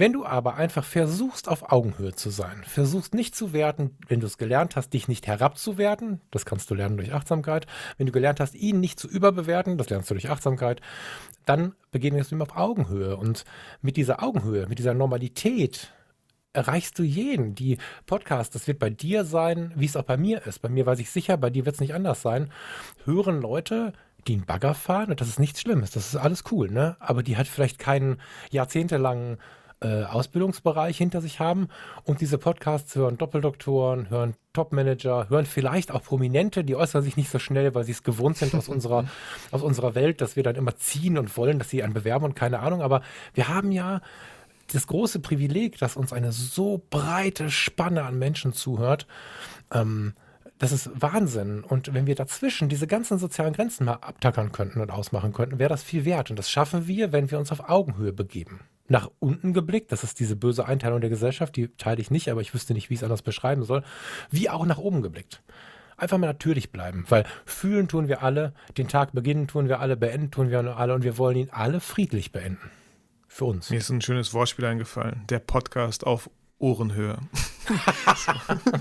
Wenn du aber einfach versuchst, auf Augenhöhe zu sein, versuchst nicht zu werten, wenn du es gelernt hast, dich nicht herabzuwerten, das kannst du lernen durch Achtsamkeit, wenn du gelernt hast, ihn nicht zu überbewerten, das lernst du durch Achtsamkeit, dann begegnest du ihm auf Augenhöhe. Und mit dieser Augenhöhe, mit dieser Normalität, erreichst du jeden. Die Podcast, das wird bei dir sein, wie es auch bei mir ist. Bei mir weiß ich sicher, bei dir wird es nicht anders sein. Hören Leute, die einen Bagger fahren, und das ist nichts Schlimmes, das ist alles cool, ne? Aber die hat vielleicht keinen jahrzehntelangen äh, Ausbildungsbereich hinter sich haben und diese Podcasts hören Doppeldoktoren, hören Topmanager, hören vielleicht auch Prominente, die äußern sich nicht so schnell, weil sie es gewohnt sind aus unserer, aus unserer Welt, dass wir dann immer ziehen und wollen, dass sie einen bewerben und keine Ahnung. Aber wir haben ja das große Privileg, dass uns eine so breite Spanne an Menschen zuhört. Ähm, das ist Wahnsinn. Und wenn wir dazwischen diese ganzen sozialen Grenzen mal abtackern könnten und ausmachen könnten, wäre das viel wert. Und das schaffen wir, wenn wir uns auf Augenhöhe begeben nach unten geblickt, das ist diese böse Einteilung der Gesellschaft, die teile ich nicht, aber ich wüsste nicht, wie ich es anders beschreiben soll, wie auch nach oben geblickt. Einfach mal natürlich bleiben, weil fühlen tun wir alle, den Tag beginnen tun wir alle, beenden tun wir alle und wir wollen ihn alle friedlich beenden. für uns.
Mir ist ein schönes Wortspiel eingefallen. Der Podcast auf Ohrenhöhe.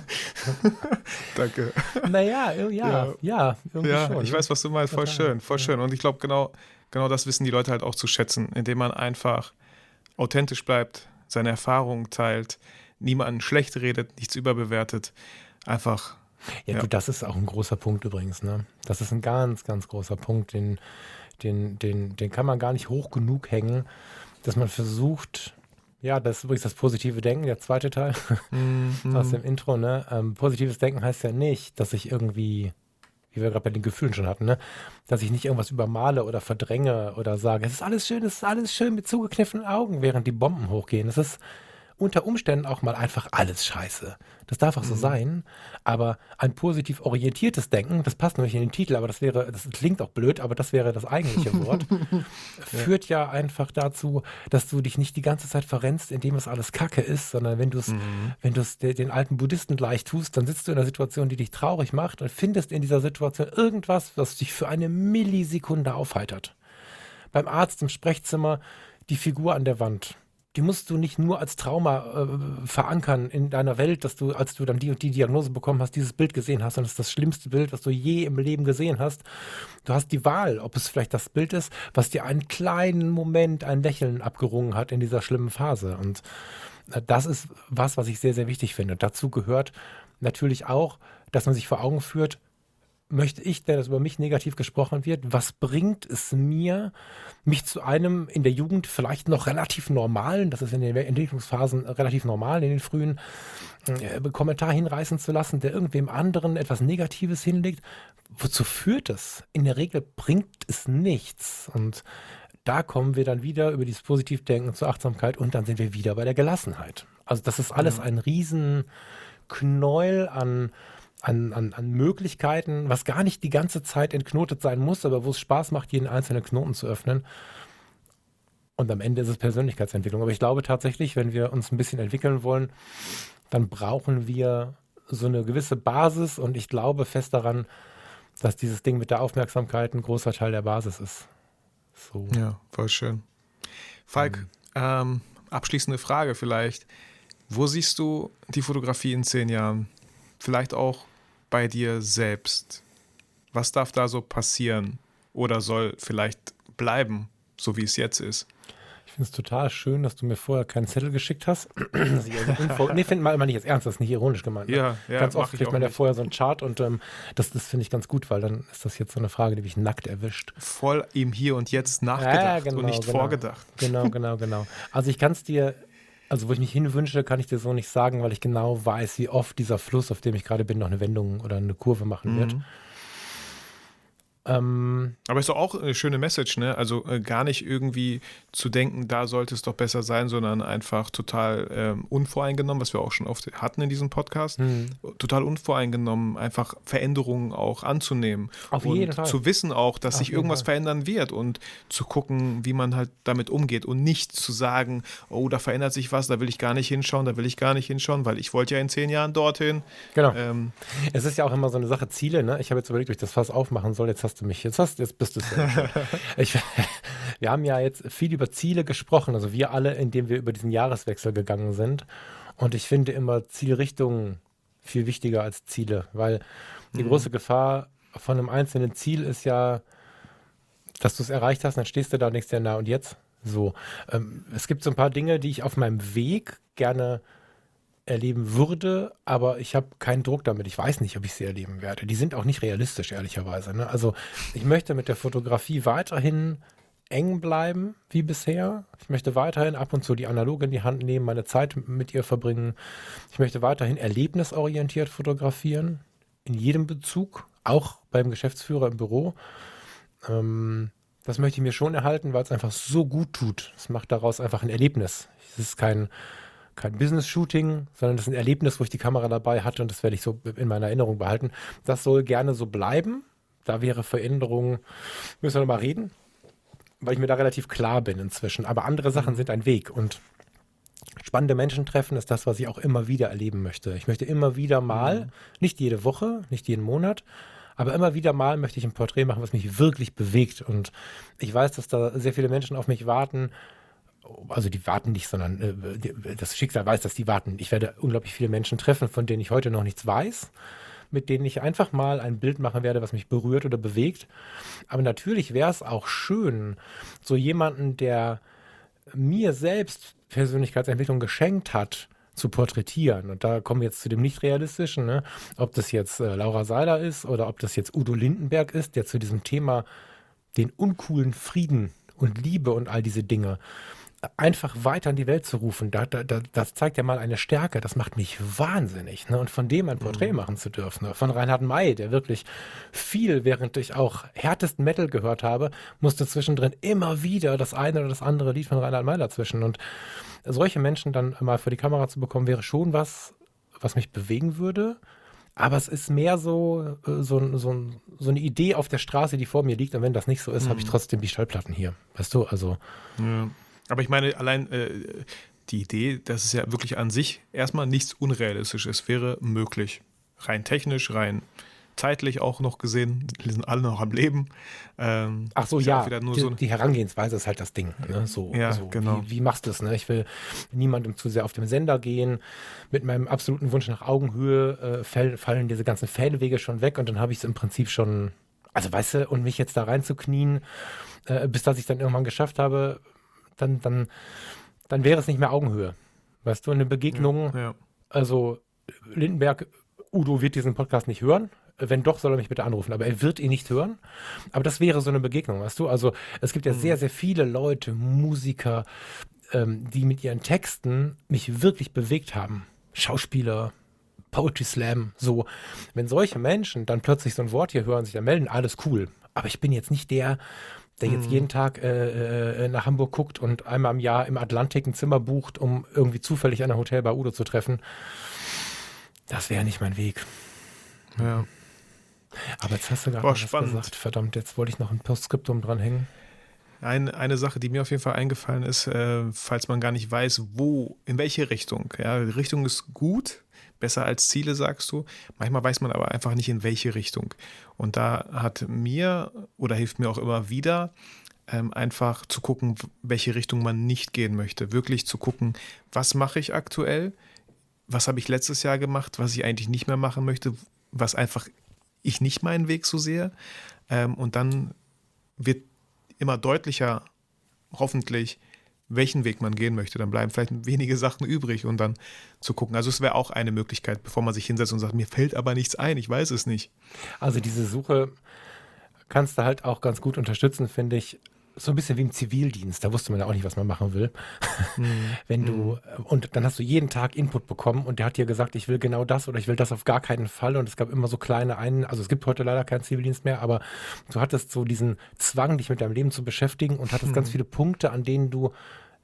Danke.
Naja, ja, ja, ja, irgendwie
Ja,
schon.
ich weiß, was du meinst. Voll
Total,
schön, voll
ja.
schön. Und ich glaube, genau, genau das wissen die Leute halt auch zu schätzen, indem man einfach authentisch bleibt, seine Erfahrungen teilt, niemanden schlecht redet, nichts überbewertet. Einfach,
Ja,
Ja.
du, das ist auch ein großer Punkt übrigens. Ne? Das ist ein ganz, ganz großer Punkt, den, den, den, den kann man gar nicht hoch genug hängen, dass man versucht, ja, das ist übrigens das positive Denken, der zweite Teil
Mhm.
aus dem Intro. Ne? Ähm, positives Denken heißt ja nicht, dass ich irgendwie, wie wir gerade bei den Gefühlen schon hatten, ne? dass ich nicht irgendwas übermale oder verdränge oder sage, es ist alles schön, es ist alles schön mit zugekniffenen Augen, während die Bomben hochgehen. Es ist unter Umständen auch mal einfach alles scheiße. Das darf auch so sein, aber ein positiv orientiertes Denken, das passt nämlich in den Titel, aber das wäre, das klingt auch blöd, aber das wäre das eigentliche Wort, führt ja einfach dazu, dass du dich nicht die ganze Zeit verrennst, indem es alles Kacke ist, sondern wenn du es, wenn du es de- den alten Buddhisten gleich tust, dann sitzt du in einer Situation, die dich traurig macht und findest in dieser Situation irgendwas, was dich für eine Millisekunde aufheitert beim Arzt im Sprechzimmer die Figur an der Wand. Die musst du nicht nur als Trauma äh, verankern in deiner Welt, dass du, als du dann die und die Diagnose bekommen hast, dieses Bild gesehen hast und es ist das schlimmste Bild, was du je im Leben gesehen hast. Du hast die Wahl, ob es vielleicht das Bild ist, was dir einen kleinen Moment ein Lächeln abgerungen hat in dieser schlimmen Phase. Und äh, das ist was, was ich sehr, sehr wichtig finde. Dazu gehört natürlich auch, dass man sich vor Augen führt, möchte ich, denn dass über mich negativ gesprochen wird, was bringt es mir, mich zu einem in der Jugend vielleicht noch relativ normalen, das ist in den Entwicklungsphasen relativ normal, in den frühen, äh, Kommentar hinreißen zu lassen, der irgendwem anderen etwas Negatives hinlegt. Wozu führt es? In der Regel bringt es nichts. Und da kommen wir dann wieder über dieses Positivdenken zur Achtsamkeit und dann sind wir wieder bei der Gelassenheit. Also das ist alles ein riesen Knäuel an, an, an, an Möglichkeiten, was gar nicht die ganze Zeit entknotet sein muss, aber wo es Spaß macht, jeden einzelnen Knoten zu öffnen. Und am Ende ist es Persönlichkeitsentwicklung. Aber ich glaube tatsächlich, wenn wir uns ein bisschen entwickeln wollen, dann brauchen wir so eine gewisse Basis und ich glaube fest daran, dass dieses Ding mit der Aufmerksamkeit ein großer Teil der Basis ist. So.
ja, voll schön. Falk, ähm, abschließende Frage vielleicht. Wo siehst du die Fotografie in zehn Jahren? Vielleicht auch bei dir selbst. Was darf da so passieren? Oder soll vielleicht bleiben, so wie es jetzt ist?
Ich finde es total schön, dass du mir vorher keinen Zettel geschickt hast. Dass ich also Info nee, find mal, mal nicht jetzt ernst, das ist nicht ironisch gemeint. Ne?
Ja, ja,
ganz oft kriegt man ja vorher so einen Chart und ähm, das, das finde ich ganz gut, weil dann ist das jetzt so eine Frage, die mich nackt erwischt.
Voll im Hier und Jetzt nachgedacht und nicht vorgedacht.
Genau, genau, genau. Also ich kann es dir, also wo ich mich hinwünsche, kann ich dir so nicht sagen, weil ich genau weiß, wie oft dieser Fluss, auf dem ich gerade bin, noch eine Wendung oder eine Kurve machen wird.
Mhm.
Ähm,
Aber ist doch auch eine schöne Message, ne? Also äh, gar nicht irgendwie zu denken, da sollte es doch besser sein, sondern einfach total ähm, unvoreingenommen, was wir auch schon oft hatten in diesem Podcast.
hm.
Total unvoreingenommen, einfach Veränderungen auch anzunehmen.
Auf
und
jeden Fall.
zu wissen auch, dass
Auf
sich irgendwas
Fall.
verändern wird und zu gucken, wie man halt damit umgeht und nicht zu sagen, oh, da verändert sich was, da will ich gar nicht hinschauen, da will ich gar nicht hinschauen, weil ich wollte ja in zehn Jahren dorthin.
Genau.
Ähm,
Es ist ja auch immer so eine Sache, Ziele, ne? Ich habe jetzt überlegt, ob ich das Fass aufmachen soll. Jetzt hast du mich, jetzt hast jetzt bist du es ich, Wir haben ja jetzt viel über Ziele gesprochen, also wir alle, indem wir über diesen Jahreswechsel gegangen sind. Und ich finde immer Zielrichtungen viel wichtiger als Ziele, weil die große Gefahr von einem einzelnen Ziel ist ja, dass du es erreicht hast, dann stehst du da und denkst dir, na und jetzt? So. Ähm, es gibt so ein paar Dinge, die ich auf meinem Weg gerne erleben würde, aber ich habe keinen Druck damit. Ich weiß nicht, ob ich sie erleben werde. Die sind auch nicht realistisch, ehrlicherweise. Ne? Also ich möchte mit der Fotografie weiterhin eng bleiben wie bisher. Ich möchte weiterhin ab und zu die Analoge in die Hand nehmen, meine Zeit mit ihr verbringen. Ich möchte weiterhin erlebnisorientiert fotografieren, in jedem Bezug, auch beim Geschäftsführer im Büro. Ähm, das möchte ich mir schon erhalten, weil es einfach so gut tut. Es macht daraus einfach ein Erlebnis. Es ist kein, kein Business-Shooting, sondern das ist ein Erlebnis, wo ich die Kamera dabei hatte und das werde ich so in meiner Erinnerung behalten. Das soll gerne so bleiben. Da wäre Veränderung, müssen wir nochmal reden, weil ich mir da relativ klar bin inzwischen. Aber andere Sachen sind ein Weg und spannende Menschen treffen ist das, was ich auch immer wieder erleben möchte. Ich möchte immer wieder mal, nicht jede Woche, nicht jeden Monat, aber immer wieder mal möchte ich ein Porträt machen, was mich wirklich bewegt. Und ich weiß, dass da sehr viele Menschen auf mich warten, also die warten nicht, sondern äh, das Schicksal weiß, dass die warten. Ich werde unglaublich viele Menschen treffen, von denen ich heute noch nichts weiß, mit denen ich einfach mal ein Bild machen werde, was mich berührt oder bewegt. Aber natürlich wäre es auch schön, so jemanden, der mir selbst Persönlichkeitsentwicklung geschenkt hat, zu porträtieren. Und da kommen wir jetzt zu dem Nicht-Realistischen, ne? ob das jetzt äh, Laura Seiler ist oder ob das jetzt Udo Lindenberg ist, der zu diesem Thema den uncoolen Frieden und Liebe und all diese Dinge einfach weiter in die Welt zu rufen, da, da, das zeigt ja mal eine Stärke, das macht mich wahnsinnig. Ne? Und von dem ein Porträt mhm. machen zu dürfen, ne? von Reinhard May, der wirklich viel, während ich auch härtesten Metal gehört habe, musste zwischendrin immer wieder das eine oder das andere Lied von Reinhard May dazwischen. Und solche Menschen dann mal vor die Kamera zu bekommen, wäre schon was, was mich bewegen würde. Aber es ist mehr so, äh, so, so, so eine Idee auf der Straße, die vor mir liegt. Und wenn das nicht so ist, mhm. habe ich trotzdem die Schallplatten hier. Weißt du, also.
Ja. Aber ich meine, allein äh, die Idee, dass es ja wirklich an sich erstmal nichts Unrealistisches wäre möglich. Rein technisch, rein zeitlich auch noch gesehen, die sind alle noch am Leben.
Ähm, Ach so, ja, die, so die, Herangehensweise ist halt das Ding. Ne? So,
ja,
so.
genau.
Wie, wie machst du es? Ne? Ich will niemandem zu sehr auf dem Sender gehen. Mit meinem absoluten Wunsch nach Augenhöhe äh, fall, fallen diese ganzen Fähnewege schon weg und dann habe ich es im Prinzip schon, also weißt du, und mich jetzt da reinzuknien, äh, bis dass ich dann irgendwann geschafft habe, dann, dann, dann wäre es nicht mehr Augenhöhe. Weißt du, eine Begegnung,
ja, ja.
also Lindenberg, Udo wird diesen Podcast nicht hören. Wenn doch, soll er mich bitte anrufen. Aber er wird ihn nicht hören. Aber das wäre so eine Begegnung, weißt du? Also es gibt ja mhm. sehr, sehr viele Leute, Musiker, ähm, die mit ihren Texten mich wirklich bewegt haben. Schauspieler, Poetry Slam, so. Wenn solche Menschen dann plötzlich so ein Wort hier hören, sich da melden, alles cool. Aber ich bin jetzt nicht der, der jetzt mhm. jeden Tag äh, äh, nach Hamburg guckt und einmal im Jahr im Atlantik ein Zimmer bucht, um irgendwie zufällig an Hotel bei Udo zu treffen. Das wäre nicht mein Weg.
Ja.
Aber jetzt hast du gerade gesagt. Verdammt, jetzt wollte ich noch ein Postskriptum dranhängen.
Ein, eine Sache, die mir auf jeden Fall eingefallen ist, äh, falls man gar nicht weiß, wo, in welche Richtung. Ja, die Richtung ist gut, besser als Ziele, sagst du. Manchmal weiß man aber einfach nicht, in welche Richtung. Und da hat mir oder hilft mir auch immer wieder, ähm, einfach zu gucken, welche Richtung man nicht gehen möchte. Wirklich zu gucken, was mache ich aktuell, was habe ich letztes Jahr gemacht, was ich eigentlich nicht mehr machen möchte, was einfach ich nicht meinen Weg so sehe. Ähm, und dann wird immer deutlicher, hoffentlich, welchen Weg man gehen möchte. Dann bleiben vielleicht wenige Sachen übrig und dann zu gucken. Also es wäre auch eine Möglichkeit, bevor man sich hinsetzt und sagt, mir fällt aber nichts ein, ich weiß es nicht.
Also diese Suche kannst du halt auch ganz gut unterstützen, finde ich so ein bisschen wie im Zivildienst, da wusste man ja auch nicht, was man machen will. Mhm. Wenn du, mhm. und dann hast du jeden Tag Input bekommen und der hat dir gesagt, ich will genau das oder ich will das auf gar keinen Fall. Und es gab immer so kleine einen, also es gibt heute leider keinen Zivildienst mehr, aber du hattest so diesen Zwang, dich mit deinem Leben zu beschäftigen und hattest mhm. ganz viele Punkte, an denen du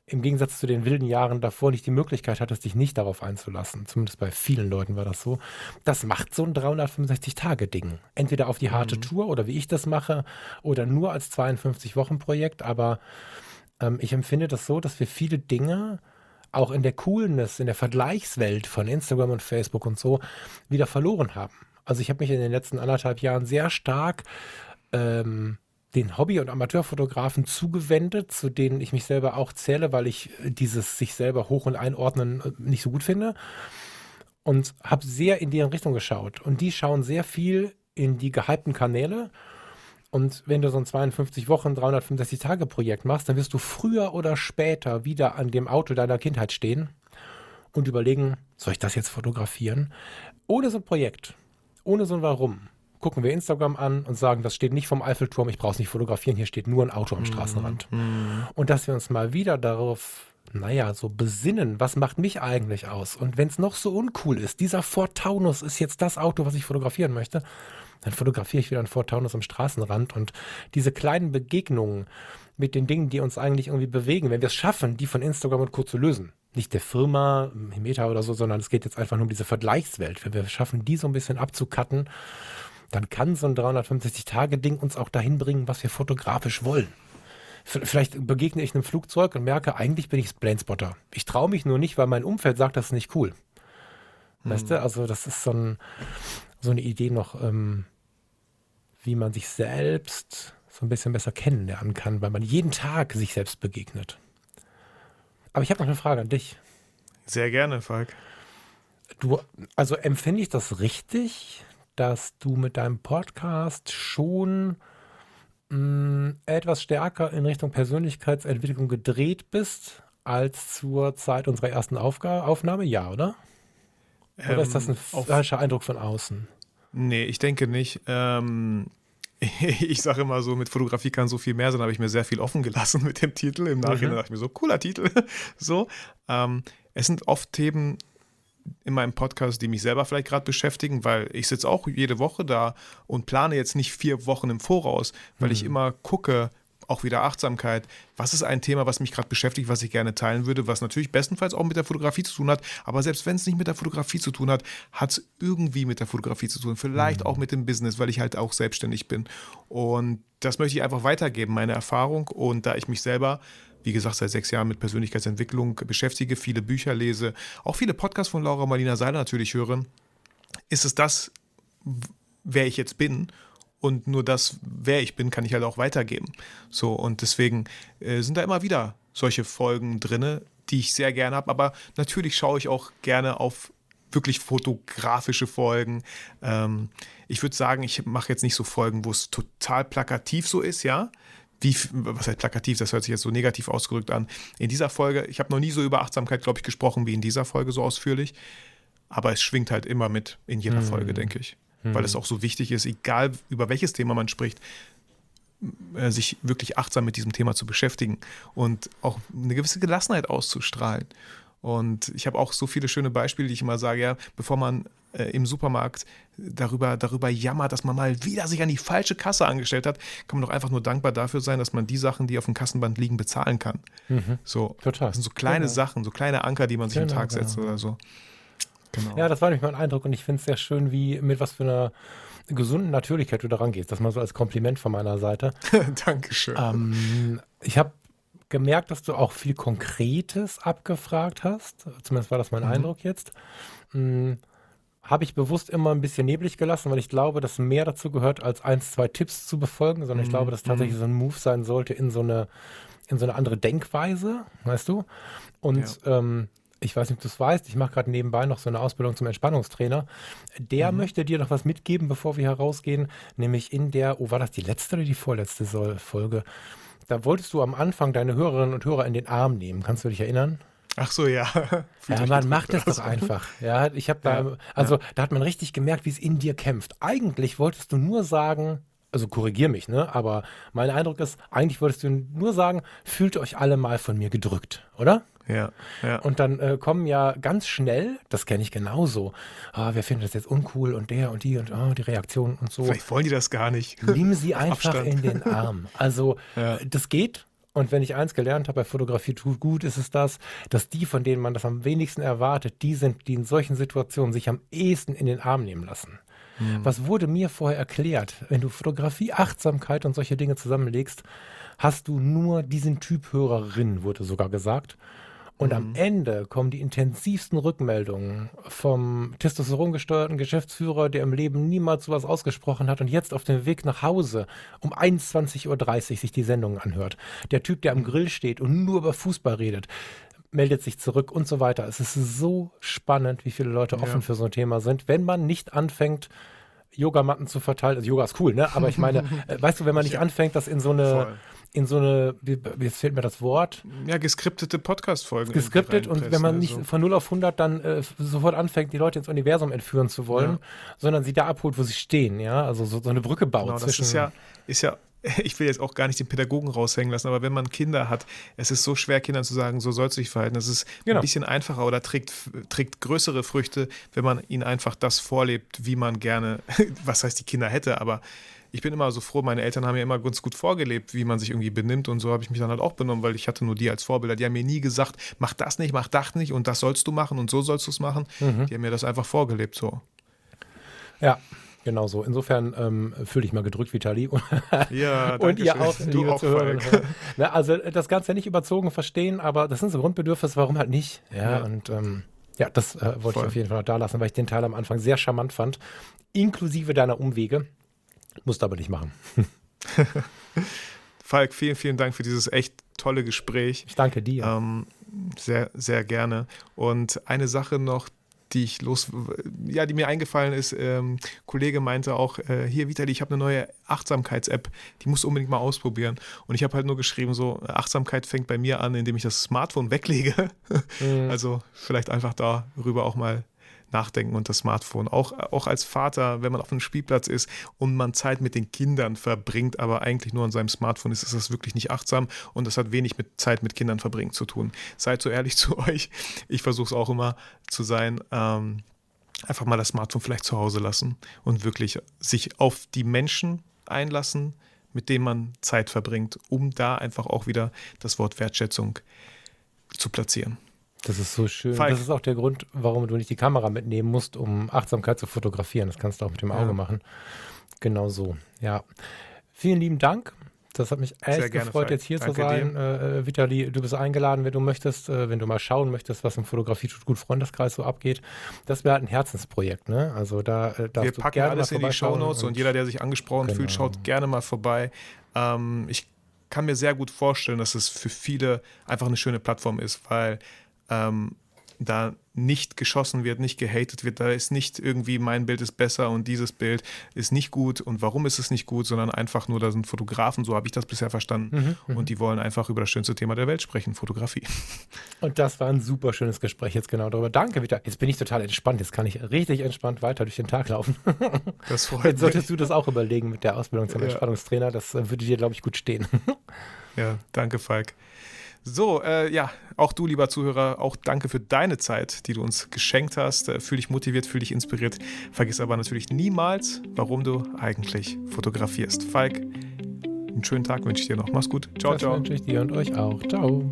im Gegensatz zu den wilden Jahren davor nicht die Möglichkeit hattest, dich nicht darauf einzulassen. Zumindest bei vielen Leuten war das so. Das macht so ein 365-Tage-Ding. Entweder auf die harte mhm. Tour oder wie ich das mache oder nur als 52-Wochen-Projekt. Aber ähm, ich empfinde das so, dass wir viele Dinge auch in der Coolness, in der Vergleichswelt von Instagram und Facebook und so wieder verloren haben. Also ich habe mich in den letzten anderthalb Jahren sehr stark ähm, den Hobby- und Amateurfotografen zugewendet, zu denen ich mich selber auch zähle, weil ich dieses sich selber hoch und einordnen äh, nicht so gut finde. Und habe sehr in deren Richtung geschaut. Und die schauen sehr viel in die gehypten Kanäle. Und wenn du so ein 52 Wochen, 365 Tage Projekt machst, dann wirst du früher oder später wieder an dem Auto deiner Kindheit stehen und überlegen, soll ich das jetzt fotografieren? Ohne so ein Projekt, ohne so ein Warum, gucken wir Instagram an und sagen, das steht nicht vom Eiffelturm, ich brauche es nicht fotografieren, hier steht nur ein Auto am mhm. Straßenrand. Mhm. Und dass wir uns mal wieder darauf, naja, so besinnen, was macht mich eigentlich aus? Und wenn es noch so uncool ist, dieser Ford Taunus ist jetzt das Auto, was ich fotografieren möchte, dann fotografiere ich wieder einen Ford Taunus am Straßenrand und diese kleinen Begegnungen mit den Dingen, die uns eigentlich irgendwie bewegen, wenn wir es schaffen, die von Instagram und Co. zu lösen, nicht der Firma, Meta oder so, sondern es geht jetzt einfach nur um diese Vergleichswelt. Wenn wir schaffen, die so ein bisschen abzukatten dann kann so ein 365-Tage-Ding uns auch dahin bringen, was wir fotografisch wollen. Vielleicht begegne ich einem Flugzeug und merke, eigentlich bin ich Planespotter. Ich traue mich nur nicht, weil mein Umfeld sagt, das ist nicht cool. Hm. Weißt du, also das ist so, ein, so eine Idee noch, ähm, wie man sich selbst so ein bisschen besser kennenlernen kann, weil man jeden Tag sich selbst begegnet. Aber ich habe noch eine Frage an dich.
Sehr gerne, Falk.
Du, also empfinde ich das richtig, dass du mit deinem Podcast schon mh, etwas stärker in Richtung Persönlichkeitsentwicklung gedreht bist als zur Zeit unserer ersten Aufga Aufnahme? Ja, oder? Oder ist das ein
Ähm,
falscher Eindruck von außen?
Nee, ich denke nicht. Ähm, ich sage immer so, mit Fotografie kann so viel mehr sein, habe ich mir sehr viel offen gelassen mit dem Titel. Im Nachhinein
Mhm.
dachte ich mir so, cooler Titel. so, ähm, es sind oft Themen in meinem Podcast, die mich selber vielleicht gerade beschäftigen, weil ich sitze auch jede Woche da und plane jetzt nicht vier Wochen im Voraus, weil ich immer gucke, auch wieder Achtsamkeit, was ist ein Thema, was mich gerade beschäftigt, was ich gerne teilen würde, was natürlich bestenfalls auch mit der Fotografie zu tun hat, aber selbst wenn es nicht mit der Fotografie zu tun hat, hat es irgendwie mit der Fotografie zu tun, vielleicht auch mit dem Business, weil ich halt auch selbstständig bin. Und das möchte ich einfach weitergeben, meine Erfahrung. Und da ich mich selber, wie gesagt, seit sechs Jahren mit Persönlichkeitsentwicklung beschäftige, viele Bücher lese, auch viele Podcasts von Laura Marlina Seiler natürlich höre, ist es das, wer ich jetzt bin. Und nur das, wer ich bin, kann ich halt auch weitergeben. So, und deswegen äh, sind da immer wieder solche Folgen drinne, die ich sehr gerne habe. Aber natürlich schaue ich auch gerne auf wirklich fotografische Folgen. Ähm, ich würde sagen, ich mache jetzt nicht so Folgen, wo es total plakativ so ist, ja. Wie, was heißt plakativ? Das hört sich jetzt so negativ ausgedrückt an. In dieser Folge, ich habe noch nie so über Achtsamkeit, glaube ich, gesprochen wie in dieser Folge so ausführlich. Aber es schwingt halt immer mit in jeder Folge, denke ich. Weil es auch so wichtig ist, egal über welches Thema man spricht, äh, sich wirklich achtsam mit diesem Thema zu beschäftigen und auch eine gewisse Gelassenheit auszustrahlen. Und ich habe auch so viele schöne Beispiele, die ich immer sage, ja, bevor man äh, im Supermarkt darüber, darüber jammert, dass man mal wieder sich an die falsche Kasse angestellt hat, kann man doch einfach nur dankbar dafür sein, dass man die Sachen, die auf dem Kassenband liegen, bezahlen kann. So,
Total.
Das sind so kleine
Genau.
Sachen, so kleine Anker, die man sich am
Genau,
Tag setzt
genau.
oder so. Genau.
Ja, das war nämlich mein Eindruck und ich finde es sehr schön, wie mit was für einer gesunden Natürlichkeit du daran gehst. Das mal so als Kompliment von meiner Seite.
Dankeschön.
Ähm, ich habe gemerkt, dass du auch viel Konkretes abgefragt hast. Zumindest war das mein Eindruck jetzt. Hm, habe ich bewusst immer ein bisschen neblig gelassen, weil ich glaube, dass mehr dazu gehört, als eins, zwei Tipps zu befolgen, sondern ich glaube, dass tatsächlich so ein Move sein sollte in so eine, in so eine andere Denkweise, weißt du? Und ähm, ich weiß nicht, ob du es weißt, ich mache gerade nebenbei noch so eine Ausbildung zum Entspannungstrainer. Der möchte dir noch was mitgeben, bevor wir herausgehen, nämlich in der, oh, war das die letzte oder die vorletzte Folge? Da wolltest du am Anfang deine Hörerinnen und Hörer in den Arm nehmen. Kannst du dich erinnern?
Ach so, ja.
Ja, man macht
oder
doch einfach. Ja, ich habe da,
Ja,
also da hat man richtig gemerkt, wie es in dir kämpft. Eigentlich wolltest du nur sagen, also korrigier mich, ne? Aber mein Eindruck ist, eigentlich wolltest du nur sagen, fühlt euch alle mal von mir gedrückt, oder?
Ja, ja.
Und dann äh, kommen ja ganz schnell, das kenne ich genauso, ah, wer findet das jetzt uncool und der und die und ah, die Reaktion und so.
Vielleicht wollen die das gar nicht.
Nimm sie einfach
Abstand.
in den Arm. Also
Ja.
das geht. Und wenn ich eins gelernt habe bei Fotografie tut gut, ist es das, dass die, von denen man das am wenigsten erwartet, die sind, die in solchen Situationen sich am ehesten in den Arm nehmen lassen. Was wurde mir vorher erklärt? Wenn du Fotografie, Achtsamkeit und solche Dinge zusammenlegst, hast du nur diesen Typ Hörerin, wurde sogar gesagt. Und am Ende kommen die intensivsten Rückmeldungen vom testosterongesteuerten Geschäftsführer, der im Leben niemals sowas ausgesprochen hat und jetzt auf dem Weg nach Hause um 21.30 Uhr sich die Sendung anhört. Der Typ, der am Grill steht und nur über Fußball redet, meldet sich zurück und so weiter. Es ist so spannend, wie viele Leute offen für so ein Thema sind, wenn man nicht anfängt, Yogamatten zu verteilen. Also Yoga ist cool, ne? Aber ich meine, äh, weißt du, wenn man nicht anfängt, das in so eine,
Voll.
in so eine, wie- jetzt fehlt mir das Wort,
Ja, geskriptete Podcast-Folgen.
geskriptet und wenn man nicht
reinpressen,
von 0 auf 100 dann äh, sofort anfängt, die Leute ins Universum entführen zu wollen,
Ja.
sondern sie da abholt, wo sie stehen, ja, also so, so eine Brücke baut
Genau, das
zwischen.
ist ja, ist ja, ich will jetzt auch gar nicht den Pädagogen raushängen lassen, aber wenn man Kinder hat, es ist so schwer, Kindern zu sagen, so sollst du dich verhalten. Es ist
Genau.
ein bisschen einfacher oder trägt, trägt größere Früchte, wenn man ihnen einfach das vorlebt, wie man gerne, was heißt die Kinder hätte, aber ich bin immer so froh, meine Eltern haben mir immer ganz gut vorgelebt, wie man sich irgendwie benimmt und so habe ich mich dann halt auch benommen, weil ich hatte nur die als Vorbilder. Die haben mir nie gesagt, mach das nicht, mach das nicht und das sollst du machen und so sollst du es machen.
Mhm.
Die haben mir das einfach vorgelebt so.
ja, genau so. Insofern ähm, fühle dich mal gedrückt, Vitali.
Ja,
und ihr
schön.
auch,
Du
liebe
auch,
Zuhörerinnen.
Falk.
und Hörer. Ne, also äh, das Ganze nicht überzogen verstehen, aber das sind so Grundbedürfnisse, warum halt nicht? Ja,
Ja.
und ähm, ja, das äh, wollte
Voll.
ich auf jeden Fall noch da lassen, weil ich den Teil am Anfang sehr charmant fand, inklusive deiner Umwege. Musst aber nicht machen.
Falk, vielen, vielen Dank für dieses echt tolle Gespräch.
Ich danke dir.
Ähm, Sehr, sehr gerne. Und eine Sache noch, die ich los, ja, die mir eingefallen ist. Ähm, Kollege meinte auch, äh, hier Vitali, ich habe eine neue Achtsamkeits-App, die musst du unbedingt mal ausprobieren. Und ich habe halt nur geschrieben, so Achtsamkeit fängt bei mir an, indem ich das Smartphone weglege. Mhm. Also vielleicht einfach darüber auch mal nachdenken und das Smartphone. Auch, auch als Vater, wenn man auf einem Spielplatz ist und man Zeit mit den Kindern verbringt, aber eigentlich nur an seinem Smartphone ist, ist das wirklich nicht achtsam und das hat wenig mit Zeit mit Kindern verbringen zu tun. Seid so ehrlich zu euch. Ich versuche es auch immer zu sein. Ähm, einfach mal das Smartphone vielleicht zu Hause lassen und wirklich sich auf die Menschen einlassen, mit denen man Zeit verbringt, um da einfach auch wieder das Wort Wertschätzung zu platzieren.
Das ist so schön. Falk. Das ist auch der Grund, warum du nicht die Kamera mitnehmen musst, um Achtsamkeit zu fotografieren. Das kannst du auch mit dem Auge ja. machen. Genau so, ja. Vielen lieben Dank. Das hat mich echt gerne, gefreut, Falk. jetzt hier Danke zu sein. Äh, äh, Vitali, du bist eingeladen, wenn du möchtest, äh, wenn du mal schauen möchtest, was im Fotografie tut gut Freundeskreis so abgeht. Das wäre halt ein Herzensprojekt, ne? Also da
äh, Wir packen alles in die Shownotes und, und jeder, der sich angesprochen genau. fühlt, schaut gerne mal vorbei. Ähm, ich kann mir sehr gut vorstellen, dass es für viele einfach eine schöne Plattform ist, weil ähm, da nicht geschossen wird, nicht gehatet wird. Da ist nicht irgendwie mein Bild ist besser und dieses Bild ist nicht gut und warum ist es nicht gut, sondern einfach nur, da sind Fotografen, so habe ich das bisher verstanden. Mhm, mhm, und die wollen einfach über das schönste Thema der Welt sprechen, Fotografie.
Und das war ein super schönes Gespräch jetzt genau darüber. Danke wieder. Jetzt bin ich total entspannt. Jetzt kann ich richtig entspannt weiter durch den Tag laufen. Das freut Jetzt solltest mich. du das auch überlegen mit der Ausbildung zum ja. Entspannungstrainer. Das äh, würde dir, glaube ich, gut stehen.
Ja, danke, Falk. So, äh, ja, auch du, lieber Zuhörer, auch danke für deine Zeit, die du uns geschenkt hast. Äh, fühl dich motiviert, fühl dich inspiriert. Vergiss aber natürlich niemals, warum du eigentlich fotografierst. Falk, einen schönen Tag wünsche ich dir noch. Mach's gut.
Ciao, das ciao. wünsche ich dir und euch auch. Ciao.